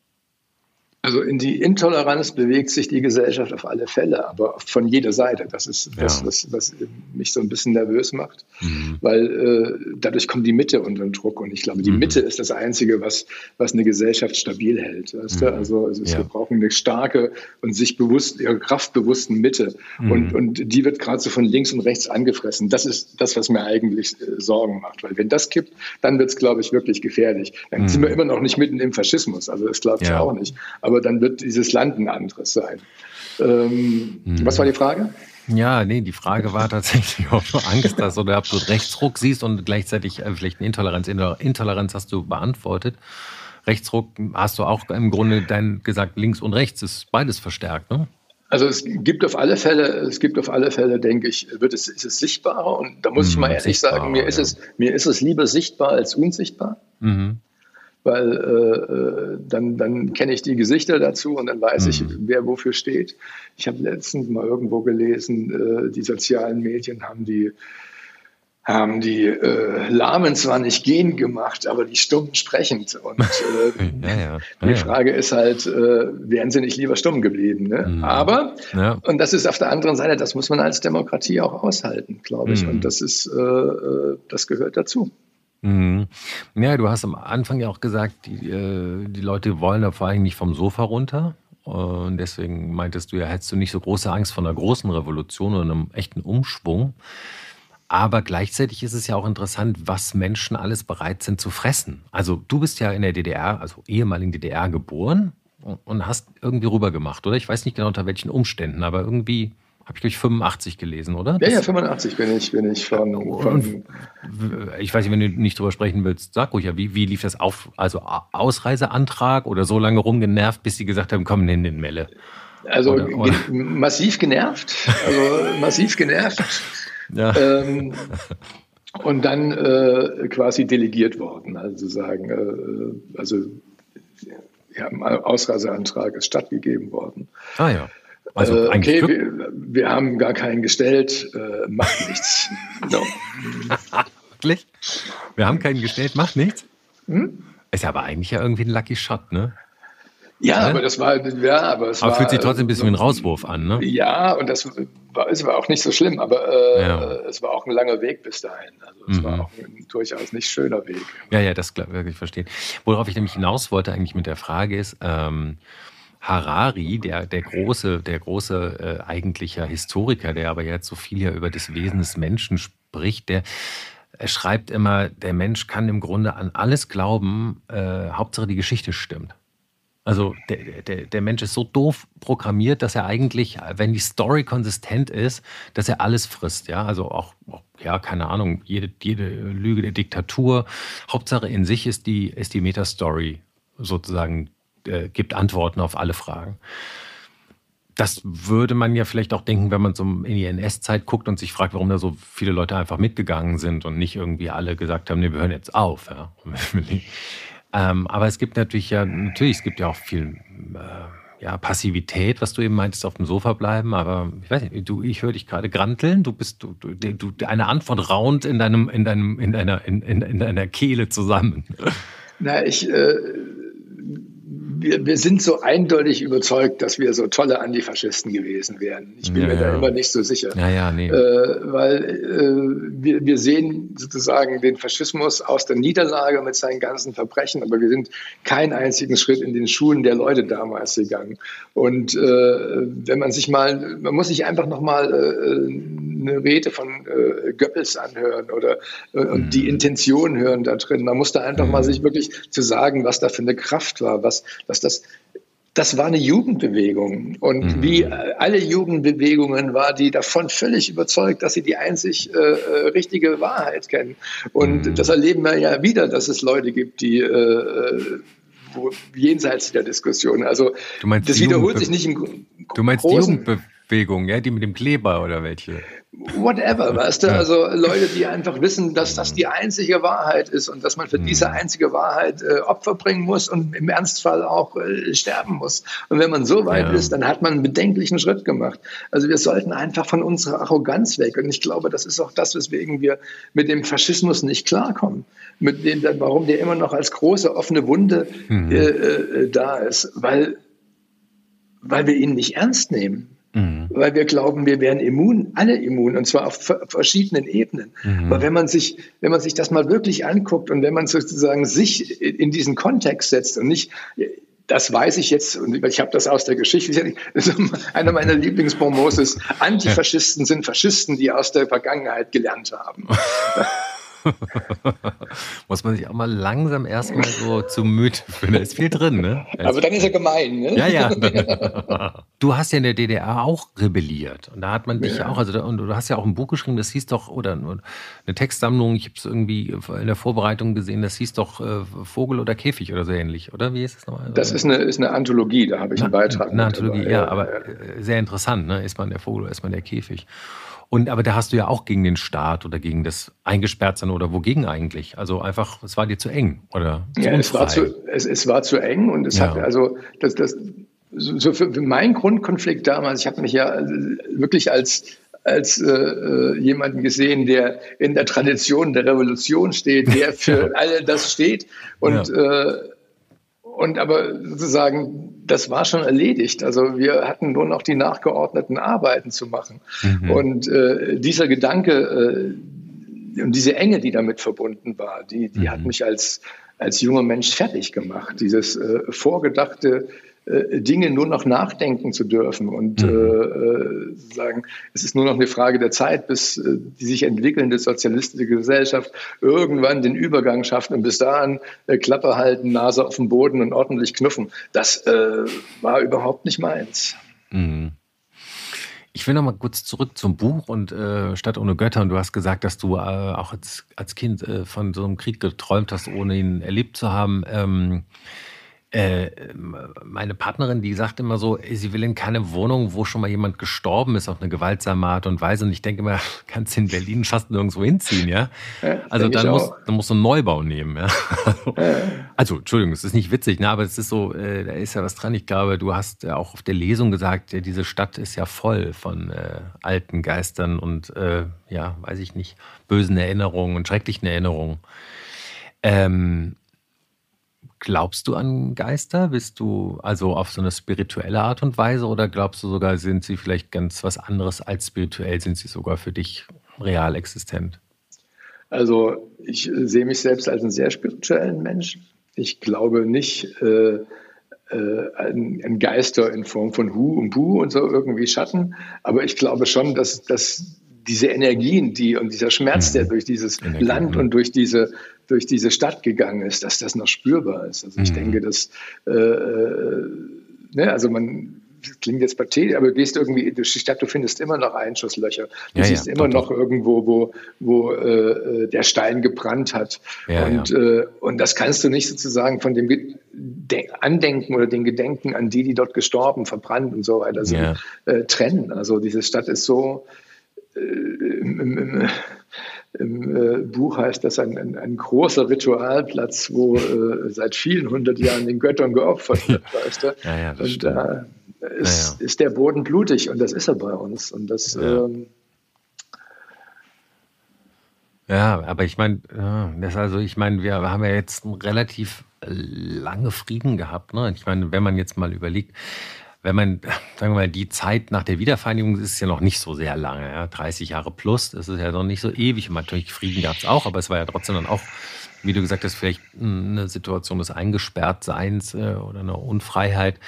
Also in die Intoleranz bewegt sich die Gesellschaft auf alle Fälle, aber von jeder Seite. Das ist das, ja. was, was, mich so ein bisschen nervös macht, mhm. weil äh, dadurch kommt die Mitte unter den Druck. Und ich glaube, die mhm. Mitte ist das Einzige, was, was eine Gesellschaft stabil hält. Weißt mhm. du? Also, also ja. wir brauchen eine starke und sich bewusst, ihre kraftbewussten Mitte. Mhm. Und, und die wird gerade so von links und rechts angefressen. Das ist das, was mir eigentlich äh, Sorgen macht. Weil wenn das kippt, dann wird es, glaube ich, wirklich gefährlich. Dann sind wir mhm. immer noch nicht mitten im Faschismus. Also das glaube ich ja. auch nicht. Aber aber dann wird dieses Land ein anderes sein. Ähm, mhm. Was war die Frage? Ja, nee, die Frage war tatsächlich, ob du Angst hast oder ob du Rechtsruck siehst und gleichzeitig äh, vielleicht eine Intoleranz. Intoleranz hast du beantwortet. Rechtsruck hast du auch im Grunde dein gesagt, links und rechts ist beides verstärkt, ne? Also es gibt auf alle Fälle, es gibt auf alle Fälle, denke ich, wird es, ist es sichtbarer und da muss ich mal hm, ehrlich sagen, mir ist es, mir ist es lieber sichtbar als unsichtbar. Mhm. Weil äh, äh, dann, dann kenne ich die Gesichter dazu und dann weiß mhm. ich, wer wofür steht. Ich habe letztens mal irgendwo gelesen, äh, die sozialen Medien haben die haben die äh, Lahmen zwar nicht gehen gemacht, aber die Stummen sprechend. Und äh, ja, ja. Ja, die Frage ist halt, äh, wären sie nicht lieber stumm geblieben? Ne? Mhm. Aber, und das ist auf der anderen Seite, das muss man als Demokratie auch aushalten, glaube ich. Mhm. Und das ist, äh, äh, das gehört dazu. Mhm. Ja, du hast am Anfang ja auch gesagt, die, äh, die Leute wollen da vor allem nicht vom Sofa runter. Und deswegen meintest du ja, hättest du nicht so große Angst vor einer großen Revolution oder einem echten Umschwung. Aber gleichzeitig ist es ja auch interessant, was Menschen alles bereit sind zu fressen. Also du bist ja in der DDR, also ehemaligen DDR geboren und hast irgendwie rübergemacht, oder? Ich weiß nicht genau unter welchen Umständen, aber irgendwie habe ich durch 85 gelesen, oder? Ja, ja, 85 bin ich, bin ich von, von ich weiß nicht, wenn du nicht drüber sprechen willst, sag ruhig ja, wie, wie lief das auf, also Ausreiseantrag oder so lange rumgenervt, bis sie gesagt haben, komm, nimm den Melle. Also oder, oder? massiv genervt, also massiv genervt. Ja. Ähm, und dann äh, quasi delegiert worden, also sagen, äh, also ja, Ausreiseantrag ist stattgegeben worden. Ah ja. Also äh, okay, wir, wir, haben gar keinen gestellt, äh, macht nichts. Wirklich? Wir haben keinen gestellt, macht nichts? Hm? Ist ja aber eigentlich ja irgendwie ein Lucky Shot, ne? Ja, ja, aber das war, ja, aber es aber war, fühlt sich trotzdem ein bisschen wie ein Rauswurf an, ne? Ja, und das war, es war auch nicht so schlimm, aber äh, ja. es war auch ein langer Weg bis dahin. Also es mhm. war auch ein durchaus nicht schöner Weg. Ja, ja, das wirklich verstehen. Worauf ich nämlich hinaus wollte eigentlich mit der Frage ist, ähm, Harari, der, der große, der große äh, eigentlicher Historiker, der aber jetzt so viel ja über das Wesen des Menschen spricht, der er schreibt immer, der Mensch kann im Grunde an alles glauben, äh, Hauptsache die Geschichte stimmt. Also der, der, der Mensch ist so doof programmiert, dass er eigentlich, wenn die Story konsistent ist, dass er alles frisst. Ja, also auch, ja, keine Ahnung, jede, jede Lüge der Diktatur. Hauptsache in sich ist die, ist die Meta-Story sozusagen, äh, gibt Antworten auf alle Fragen. Das würde man ja vielleicht auch denken, wenn man so in die NS-Zeit guckt und sich fragt, warum da so viele Leute einfach mitgegangen sind und nicht irgendwie alle gesagt haben, nee, wir hören jetzt auf. Ja. Ähm, aber es gibt natürlich ja, natürlich, es gibt ja auch viel äh, ja, Passivität, was du eben meintest, auf dem Sofa bleiben. Aber ich weiß nicht, du, ich höre dich gerade granteln. Du bist, du, du, du, eine Antwort raunt in deinem, in deinem, in deiner, in, in, in deiner Kehle zusammen. Na, ich, äh, wir, wir sind so eindeutig überzeugt, dass wir so tolle Antifaschisten gewesen wären. Ich bin ja, mir ja. da immer nicht so sicher. Ja, ja, nee. Äh, weil äh, wir, wir sehen sozusagen den Faschismus aus der Niederlage mit seinen ganzen Verbrechen, aber wir sind keinen einzigen Schritt in den Schuhen der Leute damals gegangen. Und äh, wenn man sich mal, man muss sich einfach noch mal äh, eine Rede von äh, Goebbels anhören oder äh, und mhm. die Intention hören da drin. Man muss da einfach mhm. mal sich wirklich zu sagen, was da für eine Kraft war, was, dass das das war eine Jugendbewegung. Und mhm. wie alle Jugendbewegungen war die davon völlig überzeugt, dass sie die einzig äh, äh, richtige Wahrheit kennen. Und mhm. das erleben wir ja wieder, dass es Leute gibt, die äh, wo, jenseits der Diskussion. Also das wiederholt sich nicht im Du meinst großen, die Jugendbewegung, ja, die mit dem Kleber oder welche? Whatever, weißt du? Also Leute, die einfach wissen, dass das die einzige Wahrheit ist und dass man für diese mhm. einzige Wahrheit äh, Opfer bringen muss und im Ernstfall auch äh, sterben muss. Und wenn man so weit ja. ist, dann hat man einen bedenklichen Schritt gemacht. Also wir sollten einfach von unserer Arroganz weg. Und ich glaube, das ist auch das, weswegen wir mit dem Faschismus nicht klarkommen. Mit dem, warum der immer noch als große offene Wunde mhm. äh, äh, da ist. Weil, weil wir ihn nicht ernst nehmen. Weil wir glauben, wir wären immun, alle immun, und zwar auf verschiedenen Ebenen. Mhm. Aber wenn man sich, wenn man sich das mal wirklich anguckt und wenn man sozusagen sich in diesen Kontext setzt und nicht, das weiß ich jetzt, und ich habe das aus der Geschichte. Einer meiner Lieblingsbonbons ist, Antifaschisten sind Faschisten, die aus der Vergangenheit gelernt haben. Muss man sich auch mal langsam erstmal so zu müde fühlen. Da ist viel drin, ne? Aber dann ist er gemein, ne? Ja, ja. Du hast ja in der DDR auch rebelliert. Und da hat man dich ja, auch, also und du hast ja auch ein Buch geschrieben, das hieß doch, oder eine Textsammlung, ich habe es irgendwie in der Vorbereitung gesehen, das hieß doch äh, Vogel oder Käfig oder so ähnlich, oder? Wie ist das nochmal? Das ist eine, ist eine Anthologie, da habe ich einen Beitrag. Eine Anthologie, ja, aber äh, sehr interessant, ne? Ist man der Vogel oder ist man der Käfig? Und aber da hast du ja auch gegen den Staat oder gegen das Eingesperrtsein oder wogegen eigentlich? Also einfach, es war dir zu eng oder zu Ja, es war zu, es, es war zu eng und es ja. hat also das, das so für, für meinen Grundkonflikt damals, ich habe mich ja wirklich als als äh, äh, jemanden gesehen, der in der Tradition der Revolution steht, der für all das steht und ja. äh, und aber sozusagen, das war schon erledigt. Also wir hatten nur noch die nachgeordneten Arbeiten zu machen. Mhm. Und äh, dieser Gedanke äh, und diese Enge, die damit verbunden war, die, die mhm. hat mich als, als junger Mensch fertig gemacht. Dieses äh, vorgedachte äh, Dinge nur noch nachdenken zu dürfen und mhm. äh, äh, sagen, es ist nur noch eine Frage der Zeit, bis äh, die sich entwickelnde sozialistische Gesellschaft irgendwann den Übergang schafft und bis dahin äh, Klappe halten, Nase auf dem Boden und ordentlich knuffen. Das war überhaupt nicht meins. Mhm. Ich will noch mal kurz zurück zum Buch und äh, Stadt ohne Götter. Und du hast gesagt, dass du äh, auch als, als Kind äh, von so einem Krieg geträumt hast, ohne ihn erlebt zu haben. Ähm, äh, meine Partnerin, die sagt immer so, sie will in keine Wohnung, wo schon mal jemand gestorben ist auf eine gewaltsame Art und Weise. Und ich denke immer, kannst du in Berlin fast nirgendwo hinziehen, ja? ja also dann musst, dann musst du einen Neubau nehmen, ja? Also, ja. also Entschuldigung, es ist nicht witzig, ne? aber es ist so, äh, da ist ja was dran. Ich glaube, du hast ja auch auf der Lesung gesagt, ja, diese Stadt ist ja voll von äh, alten Geistern und äh, ja, weiß ich nicht, bösen Erinnerungen und schrecklichen Erinnerungen. Ähm, Glaubst du an Geister? Bist du also auf so eine spirituelle Art und Weise oder glaubst du sogar, sind sie vielleicht ganz was anderes als spirituell? Sind sie sogar für dich real existent? Also ich sehe mich selbst als einen sehr spirituellen Menschen. Ich glaube nicht äh, äh, an, an, Geister in Form von Hu und Bu und so irgendwie Schatten, aber ich glaube schon, dass, dass diese Energien, die und dieser Schmerz, der mhm. durch dieses Energie, Land und durch diese durch diese Stadt gegangen ist, dass das noch spürbar ist. Also ich mhm. denke, dass äh, äh, ne, also man das klingt jetzt pathetisch, aber du gehst irgendwie durch die Stadt, du findest immer noch Einschusslöcher. Du ja, siehst ja, immer doch, noch doch. irgendwo, wo, wo äh, der Stein gebrannt hat. Ja, und, Äh, und das kannst du nicht sozusagen von dem Andenken oder den Gedenken an die, die dort gestorben, verbrannt und so weiter sind, äh, trennen. Also diese Stadt ist so äh, im, im, im äh, Buch heißt das ein, ein, ein, großer Ritualplatz, wo äh, seit vielen hundert Jahren den Göttern geopfert wird, weißt du? Ja, ja, und da ist, ja, ist, der Boden blutig und das ist er bei uns. Und das ähm, ja, aber ich meine, das also, ich meine, wir haben ja jetzt relativ lange Frieden gehabt. Ne? Ich meine, wenn man jetzt mal überlegt, wenn man, sagen wir mal, die Zeit nach der Wiedervereinigung ist ja noch nicht so sehr lange, ja, 30 Jahre plus, das ist ja noch nicht so ewig. Und natürlich Frieden gab es auch, aber es war ja trotzdem dann auch, wie du gesagt hast, vielleicht eine Situation des Eingesperrtseins äh, oder eine Unfreiheit.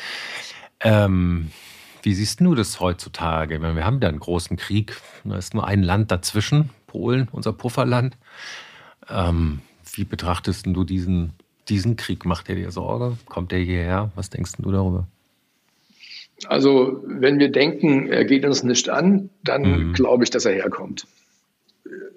Ähm, wie siehst du das heutzutage? Meine, wir haben da einen großen Krieg, da ist nur ein Land dazwischen, Polen, unser Pufferland. Ähm, wie betrachtest du diesen, diesen Krieg? Macht er dir Sorge? Kommt er hierher? Was denkst du darüber? Also wenn wir denken, er geht uns nicht an, dann mhm. glaube ich, dass er herkommt.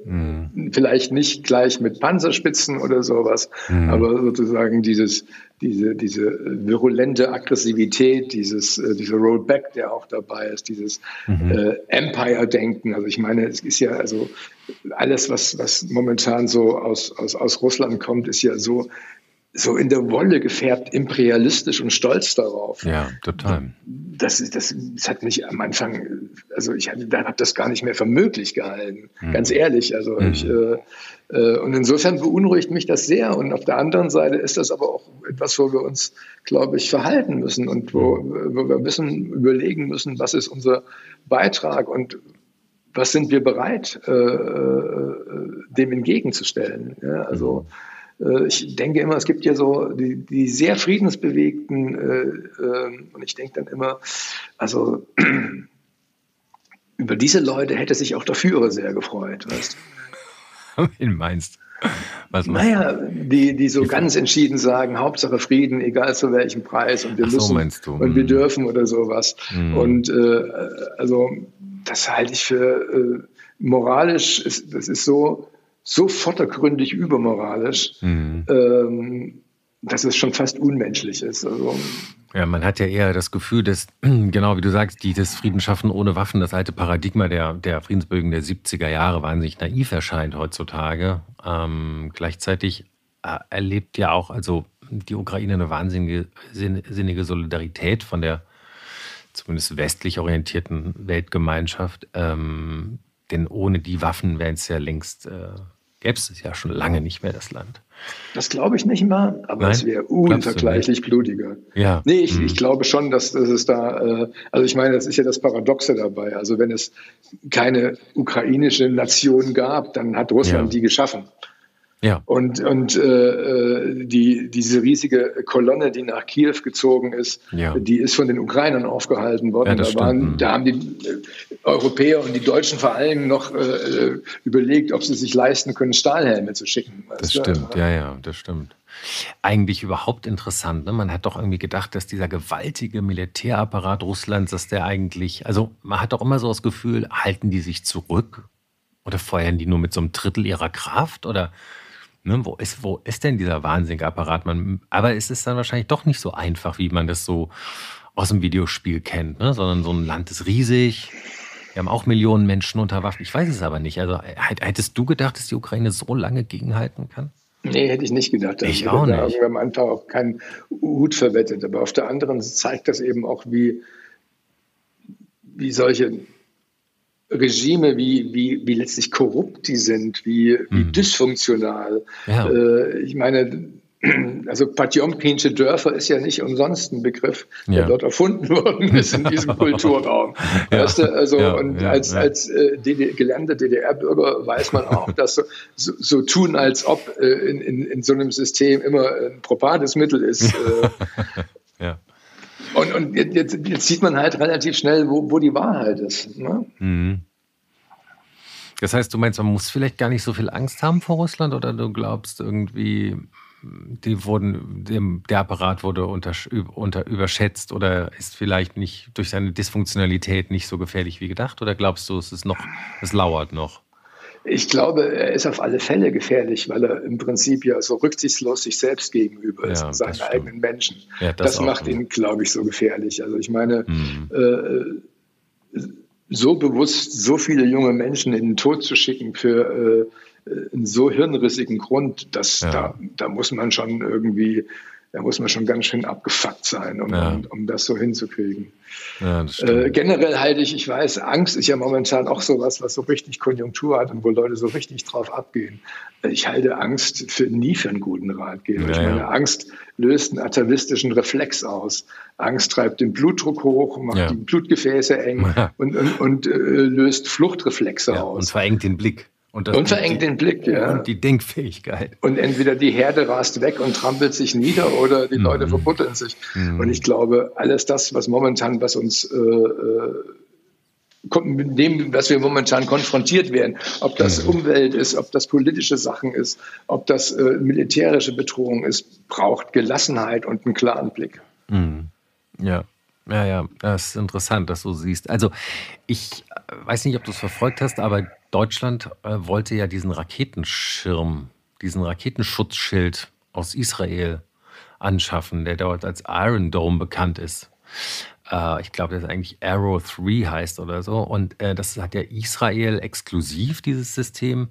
Mhm. Vielleicht nicht gleich mit Panzerspitzen oder sowas, mhm. aber sozusagen dieses, diese, diese virulente Aggressivität, dieses, äh, dieser Rollback, der auch dabei ist, dieses mhm. äh, Empire-Denken. Also ich meine, es ist ja also alles, was, was momentan so aus, aus, aus Russland kommt, ist ja so so in der Wolle gefärbt, imperialistisch und stolz darauf. Ja, total. Das, das, das hat mich am Anfang, also ich habe das gar nicht mehr für möglich gehalten, mhm. ganz ehrlich. Also mhm. ich, äh, äh, und insofern beunruhigt mich das sehr. Und auf der anderen Seite ist das aber auch etwas, wo wir uns, glaube ich, verhalten müssen und wo, wo wir müssen überlegen müssen, was ist unser Beitrag und was sind wir bereit, äh, äh dem entgegenzustellen. Ja, also mhm ich denke immer, es gibt ja so die, die sehr friedensbewegten äh, äh, und ich denke dann immer, also über diese Leute hätte sich auch der Führer sehr gefreut, weißt du? Wen meinst Was naja, die, die so die ganz entschieden sagen, Hauptsache Frieden, egal zu welchem Preis und wir so, müssen und wir hm. dürfen oder sowas. Mhm. Und äh, also das halte ich für äh, moralisch, ist, das ist so, so vordergründig übermoralisch, mhm. ähm, dass es schon fast unmenschlich ist. Also, ja, man hat ja eher das Gefühl, dass, genau wie du sagst, die das Frieden schaffen ohne Waffen, das alte Paradigma der, der Friedensbögen der 70er Jahre wahnsinnig naiv erscheint heutzutage. Ähm, gleichzeitig äh, erlebt ja auch also die Ukraine eine wahnsinnige sinnige Solidarität von der zumindest westlich orientierten Weltgemeinschaft. Ähm, denn ohne die Waffen wäre es ja längst, äh, gäbe es ja schon lange nicht mehr das Land. Das glaube ich nicht mal, aber Nein? es wäre unvergleichlich blutiger. Ja. Nee, ich, hm. ich glaube schon, dass, dass es da, äh, also ich meine, das ist ja das Paradoxe dabei. Also wenn es keine ukrainische Nation gab, dann hat Russland ja. die geschaffen. Ja. Und, und äh, äh, die, diese riesige Kolonne, die nach Kiew gezogen ist, ja. die ist von den Ukrainern aufgehalten worden. Ja, da, waren, da, haben die äh, Europäer und die Deutschen vor allem noch äh, überlegt, ob sie sich leisten können, Stahlhelme zu schicken. Das stimmt, ja, ja, das stimmt. Eigentlich überhaupt interessant. Ne? Man hat doch irgendwie gedacht, dass dieser gewaltige Militärapparat Russlands, dass der eigentlich, also man hat doch immer so das Gefühl, halten die sich zurück oder feuern die nur mit so einem Drittel ihrer Kraft oder Ne, wo, ist, wo ist denn dieser Wahnsinnapparat? Man, aber es ist dann wahrscheinlich doch nicht so einfach, wie man das so aus dem Videospiel kennt, ne? sondern so ein Land ist riesig. Wir haben auch Millionen Menschen unter Waffen. Ich weiß es aber nicht. Also hättest du gedacht, dass die Ukraine so lange gegenhalten kann? Nee, hätte ich nicht gedacht. Ich, ich auch nicht. Da am Anfang auch keinen Hut verwettet. Aber auf der anderen zeigt das eben auch, wie, wie solche Regime, wie, wie, wie letztlich korrupt die sind, wie, wie mhm. dysfunktional. Ja. Äh, ich meine, also Patjomkinsche Dörfer ist ja nicht umsonst ein Begriff, der ja. dort erfunden worden ist in diesem Kulturraum. ja. Weißt du, also ja, und als, als äh, DD, gelernter DDR-Bürger weiß man auch, dass so, so, so tun, als ob äh, in, in, in so einem System immer ein probates Mittel ist. Äh. Und, und jetzt, jetzt, sieht man halt relativ schnell, wo, wo die Wahrheit ist. Ne? Mhm. Das heißt, du meinst, man muss vielleicht gar nicht so viel Angst haben vor Russland oder du glaubst irgendwie, die wurden, der Apparat wurde unter, unter, überschätzt oder ist vielleicht nicht durch seine Dysfunktionalität nicht so gefährlich wie gedacht? Oder glaubst du, es ist noch, es lauert noch? Ich glaube, er ist auf alle Fälle gefährlich, weil er im Prinzip ja so rücksichtslos sich selbst gegenüber ist, ja, seinen eigenen Menschen. Ja, das, das macht ihn, glaube ich, so gefährlich. Also ich meine, mhm. äh, so bewusst so viele junge Menschen in den Tod zu schicken für äh, einen so hirnrissigen Grund, dass ja. da, da muss man schon irgendwie da muss man schon ganz schön abgefuckt sein, um, ja. um, um das so hinzukriegen. Ja, äh, generell halte ich, ich weiß, Angst ist ja momentan auch sowas, was so richtig Konjunktur hat und wo Leute so richtig drauf abgehen. Ich halte Angst für nie für einen guten Ratgeber. Ja, ich meine. Angst löst einen atavistischen Reflex aus. Angst treibt den Blutdruck hoch, macht die Blutgefäße eng und, und, und äh, löst Fluchtreflexe aus. Und verengt den Blick. Und, und verengt den Blick, ja. Und die Denkfähigkeit. Und entweder die Herde rast weg und trampelt sich nieder oder die mhm. Leute verbuddeln sich. Mhm. Und ich glaube, alles das, was momentan, was uns äh, äh mit dem, was wir momentan konfrontiert werden, ob das mhm. Umwelt ist, ob das politische Sachen ist, ob das äh, militärische Bedrohung ist, braucht Gelassenheit und einen klaren Blick. Mhm. Ja. Ja, ja, das ist interessant, dass du siehst. Also, ich weiß nicht, ob du es verfolgt hast, aber Deutschland äh, wollte ja diesen Raketenschirm, diesen Raketenschutzschild aus Israel anschaffen, der dort als Iron Dome bekannt ist. Äh, ich glaube, das eigentlich Arrow 3 heißt oder so. Und äh, das hat ja Israel exklusiv, dieses System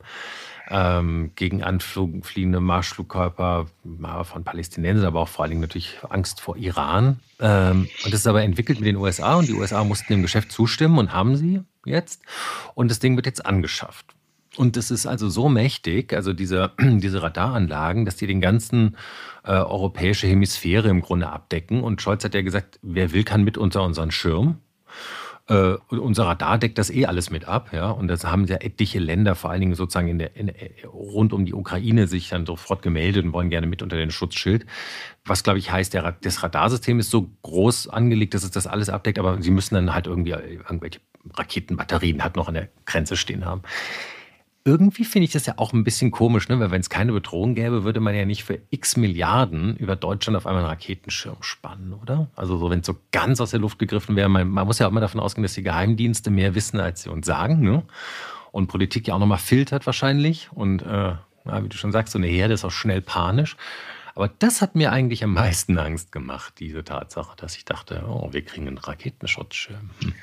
ähm, gegen anfliegende Marschflugkörper von Palästinensern, aber auch vor allen Dingen natürlich Angst vor Iran. Ähm, und das ist aber entwickelt mit den USA und die USA mussten dem Geschäft zustimmen und haben sie jetzt. Und das Ding wird jetzt angeschafft. Und es ist also so mächtig, also diese, diese Radaranlagen, dass die den ganzen äh, europäische Hemisphäre im Grunde abdecken. Und Scholz hat ja gesagt, wer will, kann mit unter unseren Schirm. Äh, unser Radar deckt das eh alles mit ab, ja. Und das haben ja etliche Länder, vor allen Dingen sozusagen in der, in, rund um die Ukraine, sich dann sofort gemeldet und wollen gerne mit unter den Schutzschild. Was, glaube ich, heißt, der, das Radarsystem ist so groß angelegt, dass es das alles abdeckt, aber sie müssen dann halt irgendwie irgendwelche Raketenbatterien halt noch an der Grenze stehen haben. Irgendwie finde ich das ja auch ein bisschen komisch, ne? weil wenn es keine Bedrohung gäbe, würde man ja nicht für x Milliarden über Deutschland auf einmal einen Raketenschirm spannen, oder? Also so, wenn es so ganz aus der Luft gegriffen wäre, man, man, muss ja auch immer davon ausgehen, dass die Geheimdienste mehr wissen, als sie uns sagen. Ne? Und Politik ja auch nochmal filtert wahrscheinlich. Und äh, ja, wie du schon sagst, so eine Herde ist auch schnell panisch. Aber das hat mir eigentlich am meisten Angst gemacht, diese Tatsache, dass ich dachte, oh, wir kriegen einen Raketenschutzschirm. Hm.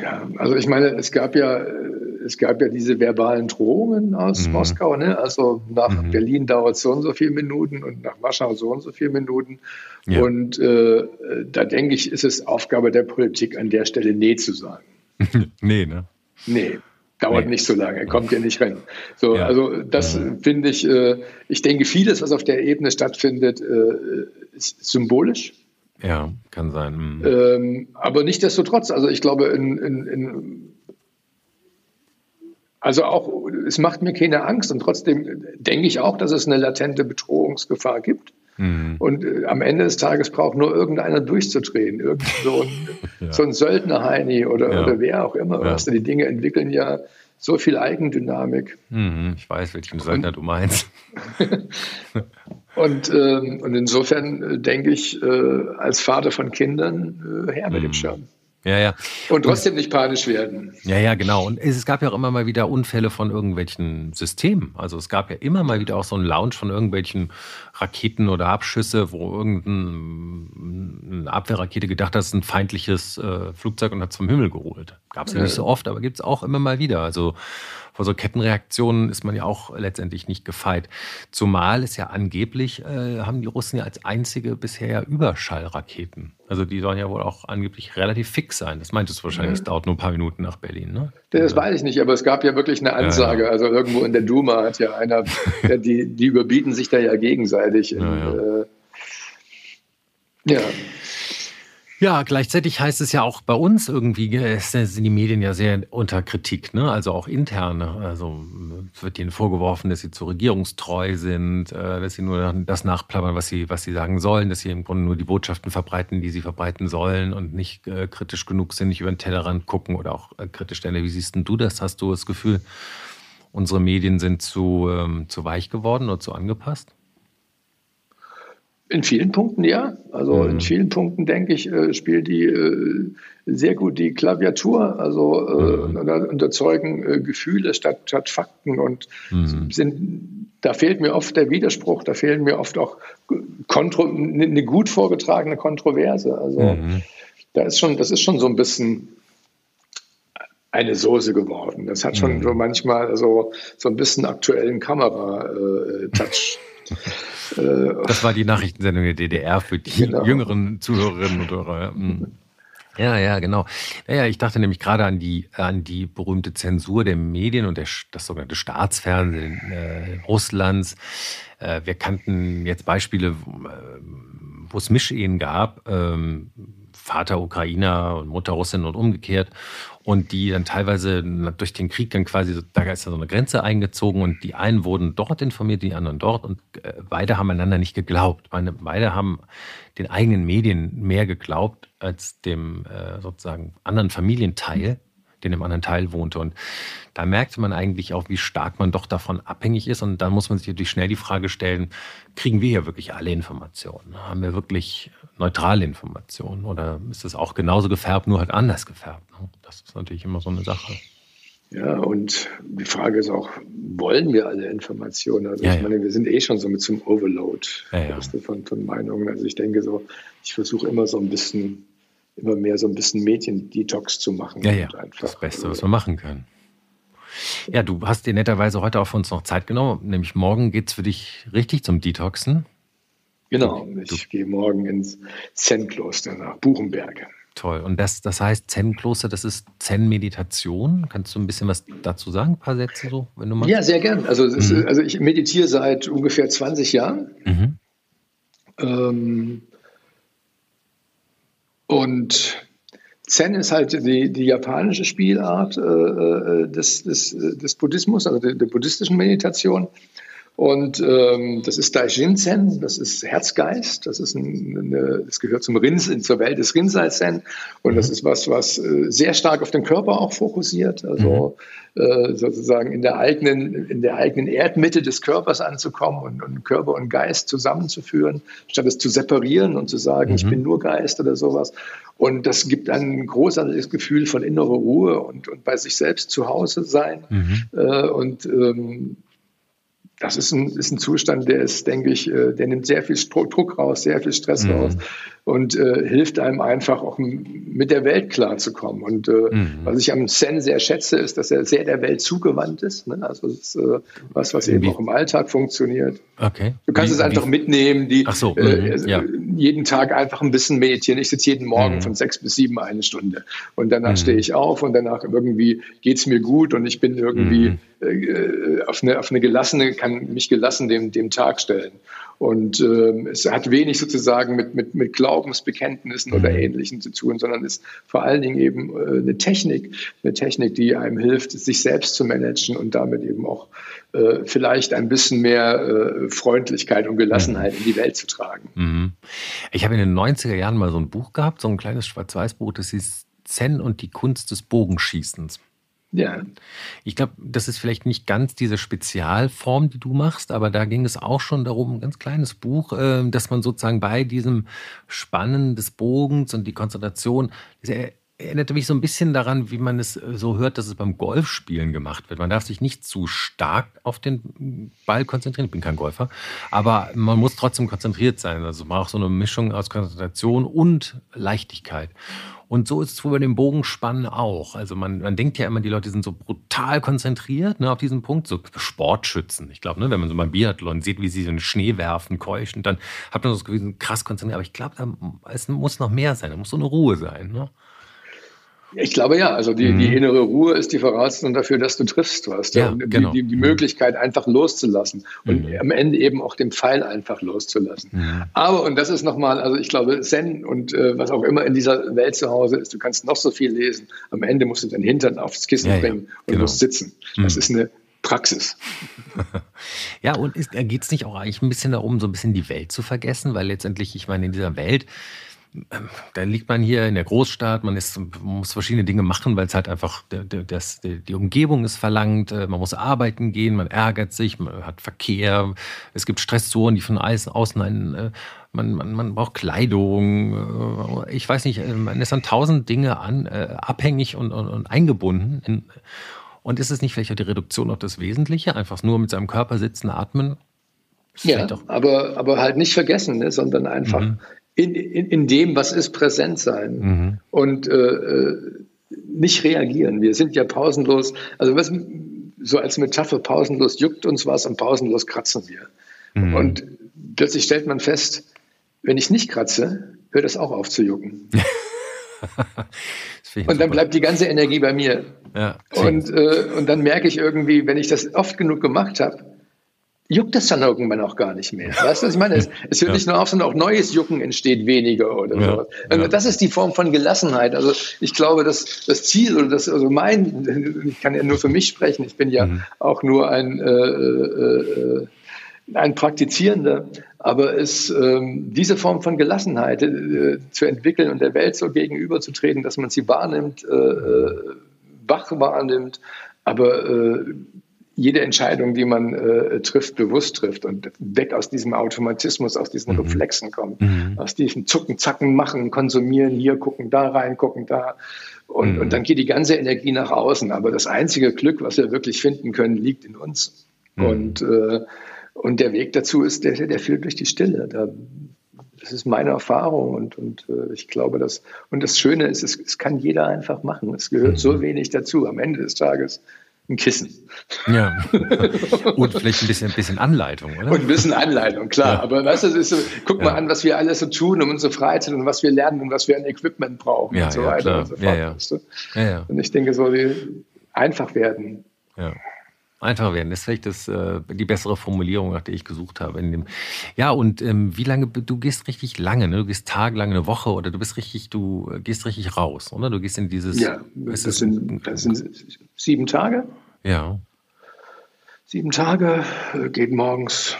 Ja, also ich meine, es gab ja, es gab ja diese verbalen Drohungen aus mhm. Moskau, ne? Also nach mhm. Berlin dauert so und so viele Minuten und nach Warschau so und so viele Minuten. Ja. Und äh, da denke ich, ist es Aufgabe der Politik, an der Stelle Nee zu sagen. nee, ne? Nee. Dauert nee. nicht so lange, er kommt ja nicht rein. So, ja. also das mhm. finde ich, äh, ich denke, vieles, was auf der Ebene stattfindet, äh, ist symbolisch. Ja, kann sein. Mhm. Ähm, aber nichtsdestotrotz, also ich glaube, in, in, in, also auch, es macht mir keine Angst und trotzdem denke ich auch, dass es eine latente Bedrohungsgefahr gibt. Mhm. Und äh, am Ende des Tages braucht nur irgendeiner durchzudrehen. Irgend so ein, ja. so ein Söldner-Heini oder, ja. oder wer auch immer. Ja. Weißt du, die Dinge entwickeln ja so viel Eigendynamik. Mhm, ich weiß, welchen Söldner und, du meinst. und, ähm, und insofern äh, denke ich, äh, als Vater von Kindern, äh, her mit mhm. dem Schirm. Ja, ja. Und trotzdem und, nicht panisch werden. Ja, ja, genau. Und es gab ja auch immer mal wieder Unfälle von irgendwelchen Systemen. Also es gab ja immer mal wieder auch so einen Launch von irgendwelchen Raketen oder Abschüsse, wo irgendeine Abwehrrakete gedacht hat, es ist ein feindliches äh, Flugzeug und hat es vom Himmel geholt. Gab es ja, nicht so oft, aber gibt es auch immer mal wieder. Also vor so Kettenreaktionen ist man ja auch letztendlich nicht gefeit. Zumal es ja angeblich, äh, haben die Russen ja als einzige bisher ja Überschallraketen. Also die sollen ja wohl auch angeblich relativ fix sein. Das meintest du wahrscheinlich, es dauert nur ein paar Minuten nach Berlin, ne? Das weiß ich nicht, aber es gab ja wirklich eine Ansage. Ja, ja. Also irgendwo in der Duma hat ja einer, die, die überbieten sich da ja gegenseitig. In, äh, ja. Ja, gleichzeitig heißt es ja auch bei uns irgendwie, sind die Medien ja sehr unter Kritik, ne? also auch interne. Also wird ihnen vorgeworfen, dass sie zu regierungstreu sind, äh, dass sie nur das nachplappern, was sie, was sie sagen sollen, dass sie im Grunde nur die Botschaften verbreiten, die sie verbreiten sollen und nicht äh, kritisch genug sind, nicht über den Tellerrand gucken oder auch äh, kritisch stellen. Wie siehst denn du das? Hast du das Gefühl, unsere Medien sind zu, ähm, zu weich geworden oder zu angepasst? In vielen Punkten ja. Also mhm. in vielen Punkten, denke ich, äh, spielt die äh, sehr gut die Klaviatur, also äh, mhm. und erzeugen äh, Gefühle statt, statt Fakten und mhm. sind, da fehlt mir oft der Widerspruch, da fehlen mir oft auch eine gut vorgetragene Kontroverse. Also mhm. da ist schon, das ist schon so ein bisschen eine Soße geworden. Das hat schon mhm. so manchmal so, so ein bisschen aktuellen Kamera-Touch. Äh, das war die Nachrichtensendung der DDR für die genau. jüngeren Zuhörerinnen und Hörer. Hm. Ja, ja, genau. Naja, ich dachte nämlich gerade an die, an die berühmte Zensur der Medien und der, das sogenannte Staatsfernsehen äh, Russlands. Äh, wir kannten jetzt Beispiele, wo, äh, wo es Mischehen gab, ähm, Vater Ukrainer und Mutter Russin und umgekehrt. Und die dann teilweise durch den Krieg dann quasi, da ist ja so eine Grenze eingezogen und die einen wurden dort informiert, die anderen dort. Und äh, beide haben einander nicht geglaubt. Beide haben den eigenen Medien mehr geglaubt als dem äh, sozusagen anderen Familienteil den im anderen Teil wohnte. Und da merkte man eigentlich auch, wie stark man doch davon abhängig ist. Und dann muss man sich natürlich schnell die Frage stellen, kriegen wir hier wirklich alle Informationen? Haben wir wirklich neutrale Informationen? Oder ist es auch genauso gefärbt, nur halt anders gefärbt? Ne? Das ist natürlich immer so eine Sache. Ja, und die Frage ist auch, wollen wir alle Informationen? Also ja, ich meine, wir sind eh schon so mit zum Overload ja, von, von Meinungen. Also ich denke so, ich versuche immer so ein bisschen immer mehr so ein bisschen Medien-Detox zu machen. Ja, ja, das Beste, was wir machen können. Ja, du hast dir netterweise heute auch für uns noch Zeit genommen, nämlich morgen geht es für dich richtig zum Detoxen. Genau, ich du. gehe morgen ins Zen-Kloster nach Buchenberg. Toll. Und das, das heißt Zen-Kloster, das ist Zen-Meditation. Kannst du ein bisschen was dazu sagen, ein paar Sätze so, wenn du magst? Ja, sehr gern. Also, mhm. ist, also ich meditiere seit ungefähr 20 Jahren. Mhm. Ähm, und Zen ist halt die, die japanische Spielart äh, äh des, des, des, Buddhismus, also der, der, buddhistischen Meditation. Und ähm, das ist Daijin-Zen, das ist Herzgeist, das, ist ein, eine, das gehört zum Rins, zur Welt des Rinzai-Zen. Und das mhm. ist was, was äh, sehr stark auf den Körper auch fokussiert. Also mhm. äh, sozusagen in der eigenen, in der eigenen Erdmitte des Körpers anzukommen und, und Körper und Geist zusammenzuführen, statt es zu separieren und zu sagen, mhm. ich bin nur Geist oder sowas. Und das gibt ein großartiges Gefühl von innerer Ruhe und, und bei sich selbst zu Hause sein. Mhm. Äh, und ähm, das ist ein, ist ein Zustand, der ist, denke ich, äh, der nimmt sehr viel Druck raus, sehr viel Stress mhm. raus und äh, hilft einem einfach auch mit der Welt klarzukommen. Und äh, mhm. was ich am Zen sehr schätze, ist, dass er sehr der Welt zugewandt ist. Ne? Also es ist äh, was, was eben auch im Alltag funktioniert. Okay. Du kannst wie, es einfach wie? mitnehmen, die Ach so, äh, mhm. ja. jeden Tag einfach ein bisschen meditieren. Ich sitze jeden Morgen mhm. von sechs bis sieben eine Stunde und danach mhm. stehe ich auf und danach irgendwie geht's mir gut und ich bin irgendwie mhm. äh, auf, eine, auf eine gelassene, kann mich gelassen dem, dem Tag stellen. Und ähm, es hat wenig sozusagen mit, mit, mit Glaubensbekenntnissen oder mhm. Ähnlichem zu tun, sondern ist vor allen Dingen eben äh, eine Technik, eine Technik, die einem hilft, sich selbst zu managen und damit eben auch äh, vielleicht ein bisschen mehr äh, Freundlichkeit und Gelassenheit mhm. in die Welt zu tragen. Mhm. Ich habe in den 90er Jahren mal so ein Buch gehabt, so ein kleines Schwarz-Weiß-Buch, das hieß Zen und die Kunst des Bogenschießens. Ja. Ich glaube, das ist vielleicht nicht ganz diese Spezialform, die du machst, aber da ging es auch schon darum, ein ganz kleines Buch, äh, dass man sozusagen bei diesem Spannen des Bogens und die Konzentration, das erinnerte mich so ein bisschen daran, wie man es äh, so hört, dass es beim Golfspielen gemacht wird. Man darf sich nicht zu stark auf den Ball konzentrieren. Ich bin kein Golfer, aber man muss trotzdem konzentriert sein. Also man braucht so eine Mischung aus Konzentration und Leichtigkeit. Und so ist es bei dem Bogenspannen auch. Also man, man denkt ja immer, die Leute sind so brutal konzentriert ne, auf diesen Punkt, so Sportschützen. Ich glaube, ne, wenn man so beim Biathlon sieht, wie sie so einen Schnee werfen, keuchen, dann hat man das Gefühl, krass konzentriert. Aber ich glaube, es muss noch mehr sein, da muss so eine Ruhe sein. Ne? Ich glaube ja, also die, mhm. die innere Ruhe ist die Voraussetzung dafür, dass du triffst. Du hast ja, ja genau. die, die, Möglichkeit, einfach loszulassen und mhm. am Ende eben auch den Pfeil einfach loszulassen. Mhm. Aber, und das ist nochmal, also ich glaube, Zen und äh, was auch immer in dieser Welt zu Hause ist, du kannst noch so viel lesen, am Ende musst du deinen Hintern aufs Kissen ja, bringen ja, und genau. musst sitzen. Das mhm. ist eine Praxis. ja, und geht es nicht auch eigentlich ein bisschen darum, so ein bisschen die Welt zu vergessen? Weil letztendlich, ich meine, in dieser Welt da liegt man hier in der Großstadt, man, ist, man muss verschiedene Dinge machen, weil es halt einfach das, die Umgebung ist verlangt, äh, man muss arbeiten gehen, man ärgert sich, man hat Verkehr, es gibt Stressoren, die von außen einen, äh, man, man, man braucht Kleidung, äh, ich weiß nicht, man ist an tausend Dinge an, abhängig und, und, und eingebunden. In, und ist es nicht vielleicht auch die Reduktion auf das Wesentliche, einfach nur mit seinem Körper sitzen, atmen? Ja, aber, aber halt nicht vergessen, ne, sondern einfach mhm in, in, in dem, was ist, präsent sein mhm. und äh, äh, nicht reagieren. Wir sind ja pausenlos, also was, so als Metapher, pausenlos juckt uns was und pausenlos kratzen wir. Mhm. Und plötzlich stellt man fest, wenn ich nicht kratze, hört es auch auf zu jucken. und dann bleibt die ganze Energie bei mir. Ja, und, äh, und dann merke ich irgendwie, wenn ich das oft genug gemacht habe, juckt das dann irgendwann auch gar nicht mehr. Weißt du, was ich meine? Es, es hört ja. nicht nur auf, sondern auch neues Jucken entsteht weniger oder ja. so. Also ja. Das ist die Form von Gelassenheit. Also ich glaube, dass das Ziel oder das, also mein, ich kann ja nur für mich sprechen, ich bin ja mhm. auch nur ein, äh, äh, äh ein Praktizierender, aber es, ähm, diese Form von Gelassenheit äh, zu entwickeln und der Welt so gegenüberzutreten, dass man sie wahrnimmt, äh, äh wach wahrnimmt, aber äh, jede Entscheidung, die man äh, trifft, bewusst trifft und weg aus diesem Automatismus, aus diesen mhm. Reflexen kommt, mhm. aus diesem Zucken, Zacken, Machen, Konsumieren, hier gucken, da rein, gucken, da. Und, mhm. und dann geht die ganze Energie nach außen. Aber das einzige Glück, was wir wirklich finden können, liegt in uns. Mhm. Und, äh, und der Weg dazu ist, der, der führt durch die Stille. Da, das ist meine Erfahrung und, und äh, ich glaube, dass, und das Schöne ist, es, es kann jeder einfach machen. Es gehört so mhm. wenig dazu. Am Ende des Tages ein Kissen. Ja. Und vielleicht ein bisschen, ein bisschen Anleitung, oder? Und ein bisschen Anleitung, klar. Ja. Aber weißt du, ist so, guck ja. mal an, was wir alles so tun um unsere Freizeit und was wir lernen und was wir an Equipment brauchen ja, und so weiter klar. und so fort. Ja, weißt du? Und ich denke so, wie einfach werden. Ja. Einfach werden, das ist vielleicht das, äh, die bessere Formulierung, nach der ich gesucht habe. Dem ja, und ähm, wie lange, du gehst richtig lange, ne? du gehst tagelang, eine Woche oder du bist richtig, du gehst richtig raus, oder? Du gehst in dieses. Ja, das, sind, das sind sieben Tage. Ja. Sieben Tage, äh, geht morgens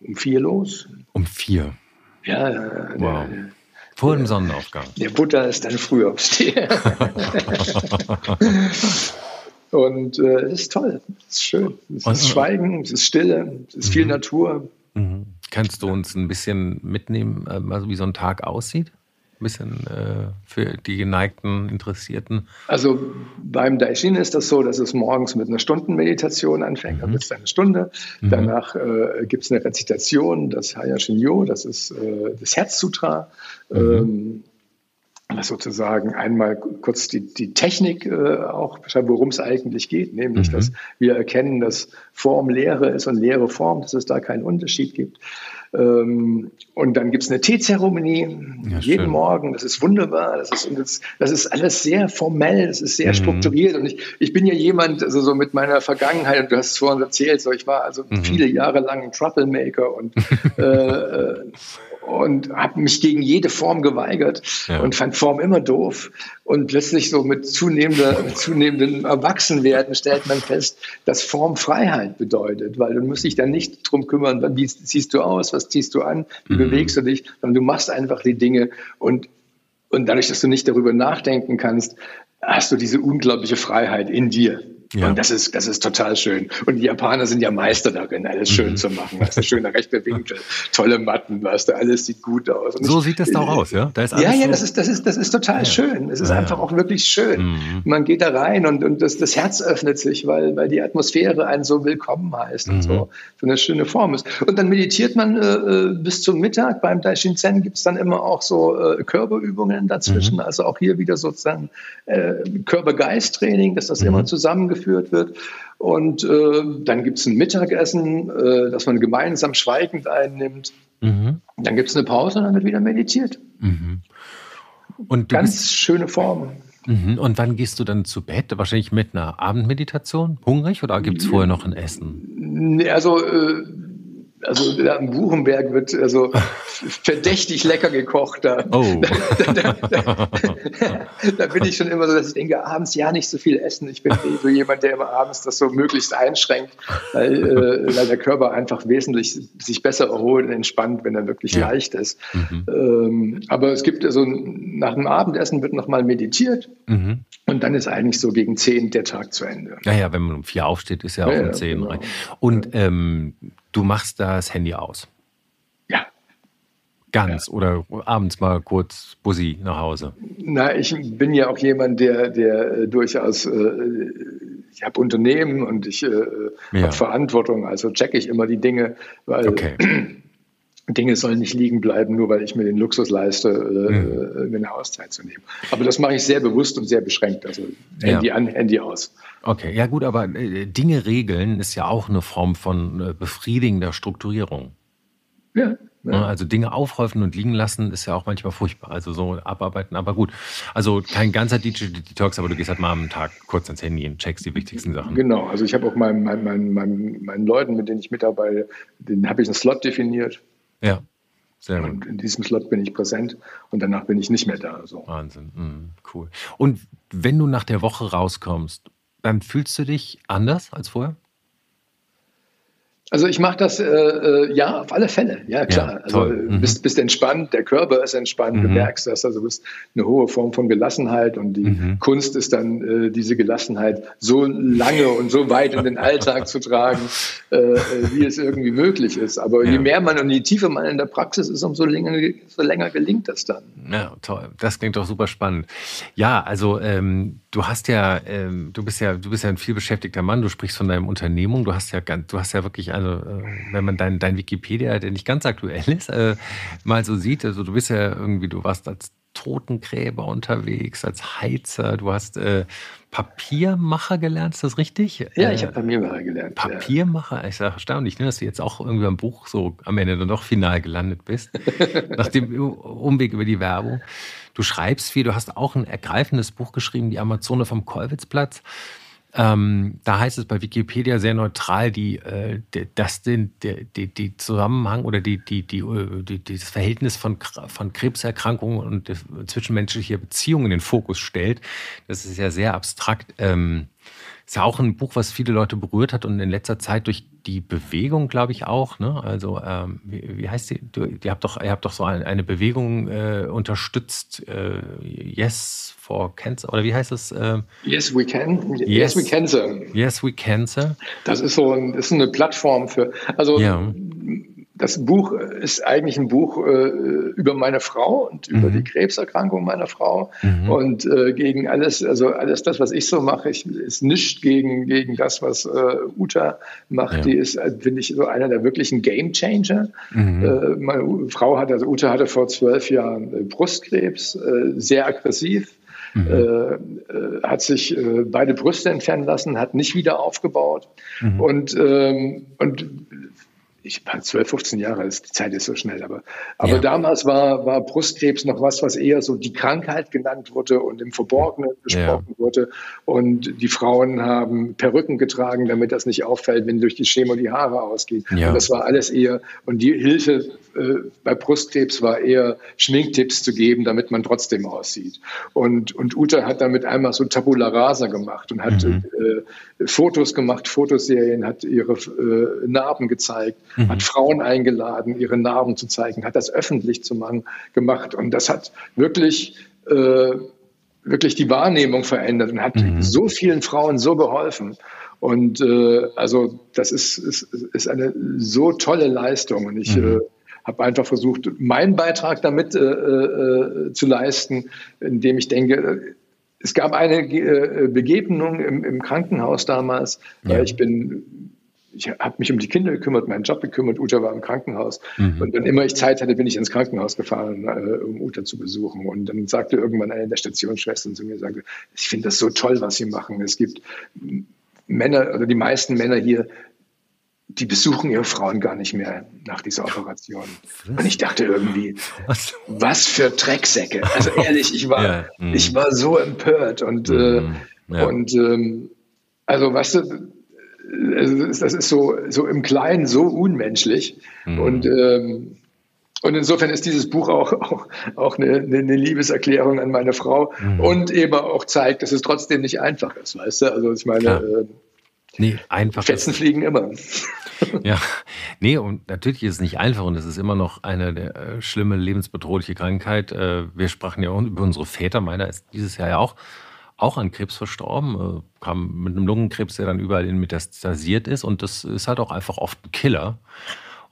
um vier los. Um vier? Ja. Wow. Vor dem Sonnenaufgang. Der Butter ist dann früh aufstehen. Und äh, es ist toll, es ist schön. Es ist Schweigen, es ist Stille, es ist viel mhm. Natur. Mhm. Kannst du uns ein bisschen mitnehmen, also wie so ein Tag aussieht? Ein bisschen äh, für die geneigten Interessierten. Also beim Daishin ist das so, dass es morgens mit einer Stundenmeditation anfängt. Mhm. Dann ist eine Stunde. Mhm. Danach äh, gibt es eine Rezitation, das Hayashinyo, das ist äh, das Herzsutra. Mhm. Ähm, sozusagen einmal kurz die, die Technik äh, auch beschreiben, worum es eigentlich geht, nämlich, mhm. dass wir erkennen, dass Form Lehre ist und Lehre Form, dass es da keinen Unterschied gibt. Ähm, und dann gibt es eine Teezeremonie ja, jeden schön. Morgen. Das ist wunderbar. Das ist, das ist alles sehr formell, das ist sehr mhm. strukturiert. Und ich, ich bin ja jemand, also so mit meiner Vergangenheit, und du hast es vorhin erzählt, so ich war also mhm. viele Jahre lang ein Troublemaker und äh, äh und habe mich gegen jede Form geweigert ja. und fand Form immer doof. Und plötzlich so mit zunehmender, zunehmendem Erwachsenwerden stellt man fest, dass Form Freiheit bedeutet, weil du musst dich dann nicht drum kümmern, wie siehst du aus, was ziehst du an, wie mhm. bewegst du dich, sondern du machst einfach die Dinge und und dadurch, dass du nicht darüber nachdenken kannst, hast du diese unglaubliche Freiheit in dir. Ja. Und das ist, das ist total schön. Und die Japaner sind ja Meister darin, alles schön mhm. zu machen. Weißt du, schöne rechte Winkel, tolle Matten, weißt du, alles sieht gut aus. Und so ich, sieht das doch aus, ja? Da ist alles ja, ja, so das ist, das ist, das ist total ja. schön. Es ist ja. einfach auch wirklich schön. Mhm. Man geht da rein und, und das, das Herz öffnet sich, weil, weil die Atmosphäre einen so willkommen heißt mhm. und so, so eine schöne Form ist. Und dann meditiert man äh, äh bis zum Mittag. Beim Daishin Zen gibt es dann immer auch so äh, Körperübungen dazwischen. Mhm. Also auch hier wieder sozusagen äh, Körper-Geist-Training, dass das immer mhm. zusammengeführt geführt wird. Und äh, dann gibt es ein Mittagessen, äh, das man gemeinsam schweigend einnimmt. Mhm. Dann gibt es eine Pause und dann wird wieder meditiert. Mhm. Und Ganz schöne Form. Mhm. Und wann gehst du dann zu Bett? Wahrscheinlich mit einer Abendmeditation? Hungrig oder gibt es vorher noch ein Essen? Also äh, also da im Buchenberg wird also verdächtig lecker gekocht. Da, oh. da, da, da, da, bin ich schon immer so, dass ich denke, abends ja nicht so viel essen. Ich bin eh so jemand, der immer abends das so möglichst einschränkt, weil, äh, weil der Körper einfach wesentlich sich besser erholt und entspannt, wenn er wirklich ja. leicht ist. Mhm. Ähm, aber es gibt also nach dem Abendessen wird nochmal meditiert mhm. und dann ist eigentlich so gegen zehn der Tag zu Ende. Naja, wenn man um vier aufsteht, ist ja auch ja, um zehn. Genau. Und ähm, du machst das Handy aus. Ja. Ganz ja. oder abends mal kurz Bussi nach Hause. Na, ich bin ja auch jemand, der, der äh, durchaus, äh, ich habe Unternehmen und ich äh, ja. habe Verantwortung, also checke ich immer die Dinge, weil okay. Dinge sollen nicht liegen bleiben, nur weil ich mir den Luxus leiste, äh, mhm. mir eine Auszeit zu nehmen. Aber das mache ich sehr bewusst und sehr beschränkt. Also Handy ja. an, Handy aus. Okay, ja gut, aber äh, Dinge regeln ist ja auch eine Form von äh, befriedigender Strukturierung. Ja. ja. Ne, also Dinge aufhäufen und liegen lassen ist ja auch manchmal furchtbar. Also so abarbeiten, aber gut. Also kein ganzer Digital Detox, aber du gehst halt mal am Tag kurz ans Handy und checkst die wichtigsten Sachen. Genau, also ich habe auch meinen, meinen, meinen, meinen Leuten, mit denen ich mitarbeite, den habe ich einen Slot definiert. Ja. Sehr gut. Und in diesem Slot bin ich präsent und danach bin ich nicht mehr da. So. Wahnsinn, mhm, cool. Und wenn du nach der Woche rauskommst, dann fühlst du dich anders als vorher? Also ich mache das äh, äh, ja auf alle Fälle, ja klar. Ja, also mhm. bist, bist entspannt, der Körper ist entspannt, mhm. du merkst das, also du bist eine hohe Form von Gelassenheit und die mhm. Kunst ist dann äh, diese Gelassenheit so lange und so weit in den Alltag zu tragen, äh, äh, wie es irgendwie möglich ist. Aber ja. je mehr man und je tiefer man in der Praxis ist, umso länger, so länger gelingt das dann. Ja, toll. Das klingt doch super spannend. Ja, also ähm, du hast ja, ähm, du bist ja, du bist ja ein vielbeschäftigter Mann. Du sprichst von deinem Unternehmung. Du hast ja, du hast ja wirklich eine, äh, wenn man dein, dein Wikipedia, der nicht ganz aktuell ist, äh, mal so sieht. Also du bist ja irgendwie, du warst als Totengräber unterwegs, als Heizer. Du hast äh, Papiermacher gelernt, ist das richtig? Ja, ich habe Papiermacher gelernt. Papiermacher, ja. ich sage erstaunlich, ne, dass du jetzt auch irgendwie am Buch so am Ende dann doch final gelandet bist, nach dem Umweg über die Werbung. Du schreibst viel, du hast auch ein ergreifendes Buch geschrieben, Die Amazone vom Kollwitzplatz. Ähm, da heißt es bei Wikipedia sehr neutral, die, äh, das den, die, die, Zusammenhang oder die, die, die, die, das Verhältnis von, von Krebserkrankungen und zwischenmenschliche Beziehungen in den Fokus stellt. Das ist ja sehr abstrakt. Ähm, ist ja auch ein Buch, was viele Leute berührt hat und in letzter Zeit durch die Bewegung, glaube ich, auch. Ne? Also, ähm, wie, wie, heißt die? Du, ihr, habt doch, ihr habt doch so eine, eine Bewegung äh, unterstützt, äh, Yes for Cancer, oder wie heißt es? Äh, yes, we can. Yes, yes, we can, sir. Yes, we can, sir. Das ist so ein, ist eine Plattform für, also ja das Buch ist eigentlich ein Buch äh, über meine Frau und über mhm. die Krebserkrankung meiner Frau mhm. und äh, gegen alles, also alles das, was ich so mache, ich, ist nichts gegen, gegen das, was äh, Uta macht. Ja. Die ist, äh, finde ich, so einer der wirklichen Game Changer. Mhm. Äh, meine Frau hatte, also Uta hatte vor zwölf Jahren äh, Brustkrebs, sehr aggressiv. Mhm. Äh, hat sich äh, beide Brüste entfernen lassen, hat nicht wieder aufgebaut. Mhm. Und, ähm, und ich war 12, 15 Jahre, die Zeit ist so schnell, aber, aber ja. damals war, war Brustkrebs noch was, was eher so die Krankheit genannt wurde und im Verborgenen gesprochen ja. wurde. Und die Frauen haben Perücken getragen, damit das nicht auffällt, wenn durch die Chemo die Haare ausgehen. Ja. Und das war alles eher, und die Hilfe äh, bei Brustkrebs war eher Schminktipps zu geben, damit man trotzdem aussieht. Und, und Uta hat damit einmal so Tabula Rasa gemacht und hat mhm. äh, Fotos gemacht, Fotoserien, hat ihre äh, Narben gezeigt mhm. hat Frauen eingeladen, ihre Narben zu zeigen, hat das öffentlich zu machen, gemacht. Und das hat wirklich, äh, wirklich die Wahrnehmung verändert und hat mhm. so vielen Frauen so geholfen. Und äh, also das ist, ist, ist eine so tolle Leistung. Und ich mhm. äh, habe einfach versucht, meinen Beitrag damit äh, äh, zu leisten, indem ich denke, es gab eine äh, Begegnung im, im Krankenhaus damals. Ja. Ich bin ich habe mich um die Kinder gekümmert, meinen Job gekümmert. Uta war im Krankenhaus. Mhm. Und wenn immer ich Zeit hatte, bin ich ins Krankenhaus gefahren, äh, um Uta zu besuchen. Und dann sagte irgendwann eine der Stationsschwestern zu mir, sagte, ich finde das so toll, was Sie machen. Es gibt Männer oder die meisten Männer hier, die besuchen ihre Frauen gar nicht mehr nach dieser Operation. Und ich dachte irgendwie, was, für Drecksäcke. Also ehrlich, ich war, ja, mhm. ich war so empört und, äh, mhm. ja. und ähm, also weißt du, das ist so, so im Kleinen so unmenschlich. Mhm. Und, ähm, und insofern ist dieses Buch auch, auch, auch eine, eine Liebeserklärung an meine Frau mhm. und eben auch zeigt, dass es trotzdem nicht einfach ist, weißt du? Also ich meine, äh, nee, einfach Fetzen fliegen immer. Ja, nee, und natürlich ist es nicht einfach und es ist immer noch eine der, äh, schlimme, lebensbedrohliche Krankheit. Äh, wir sprachen ja auch über unsere Väter, meiner ist dieses Jahr ja auch auch an Krebs verstorben, äh, kam mit einem Lungenkrebs, der dann überall in metastasiert ist. Und das ist halt auch einfach oft ein Killer.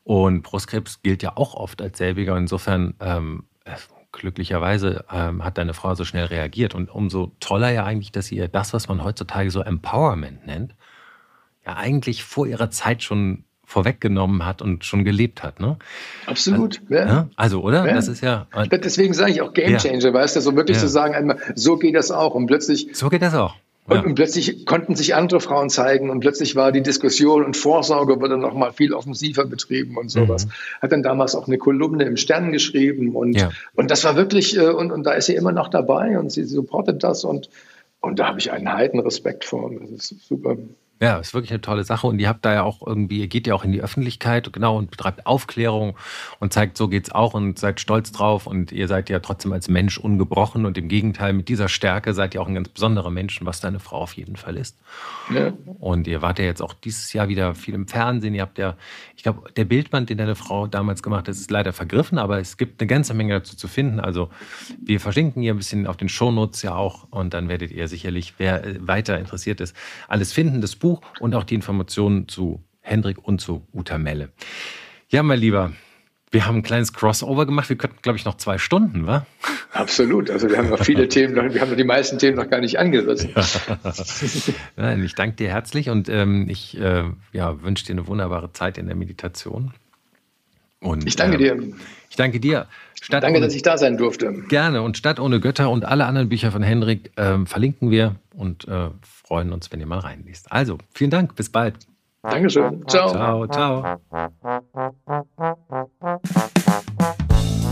Und Brustkrebs gilt ja auch oft als selbiger. Insofern, ähm, äh, glücklicherweise ähm, hat deine Frau so schnell reagiert. Und umso toller ja eigentlich, dass ihr das, was man heutzutage so Empowerment nennt, ja eigentlich vor ihrer Zeit schon vorweggenommen hat und schon gelebt hat. Ne? Absolut. Also, ja. also oder? Ja. Das ist ja. Deswegen sage ich auch Game Changer, ja. weißt du, so wirklich zu sagen, einmal, so geht das auch und plötzlich. So geht das auch. Und, und, plötzlich konnten sich andere Frauen zeigen und plötzlich war die Diskussion und Vorsorge wurde noch mal viel offensiver betrieben und sowas. Mhm. Hat dann damals auch eine Kolumne im Stern geschrieben und, und das war wirklich, äh, und, und da ist sie immer noch dabei und sie supportet das und, und da habe ich einen heiden Respekt vor. Das ist super. Ja, ist wirklich eine tolle Sache. Und ihr habt da ja auch irgendwie, ihr geht ja auch in die Öffentlichkeit, genau, und betreibt Aufklärung und zeigt, so geht's auch und seid stolz drauf. Und ihr seid ja trotzdem als Mensch ungebrochen und im Gegenteil, mit dieser Stärke seid ihr auch ein ganz besonderer Mensch, was deine Frau auf jeden Fall ist. Ja. Und ihr wart ja jetzt auch dieses Jahr wieder viel im Fernsehen. Ihr habt ja, ich glaube, der Bildband, den deine Frau damals gemacht hat, ist leider vergriffen, aber es gibt eine ganze Menge dazu zu finden. Also wir verlinken hier ein bisschen auf den Shownotes ja auch und dann werdet ihr sicherlich, wer weiter interessiert ist, alles finden. Das Buch Buch und auch die Informationen zu Hendrik und zu Uta Melle. Ja, mein Lieber, wir haben ein kleines Crossover gemacht. Wir könnten, glaube ich, noch zwei Stunden, wa? Absolut. Also wir haben noch viele Themen, wir haben noch die meisten Themen noch gar nicht angerissen. Ja. ich danke dir herzlich und ähm, ich äh, ja, wünsche dir eine wunderbare Zeit in der Meditation. Und, ich danke dir. Ich danke dir. Stadt danke, ohne, dass ich da sein durfte. Gerne. Und Stadt ohne Götter und alle anderen Bücher von Hendrik äh, verlinken wir und äh, freuen uns, wenn ihr mal reinliest. Also, vielen Dank, bis bald. Dankeschön. Ciao. Ciao, ciao.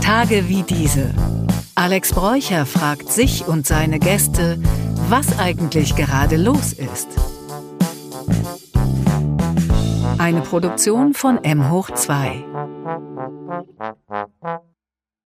Tage wie diese. Alex Bräucher fragt sich und seine Gäste, was eigentlich gerade los ist. Eine Produktion von M hoch 2.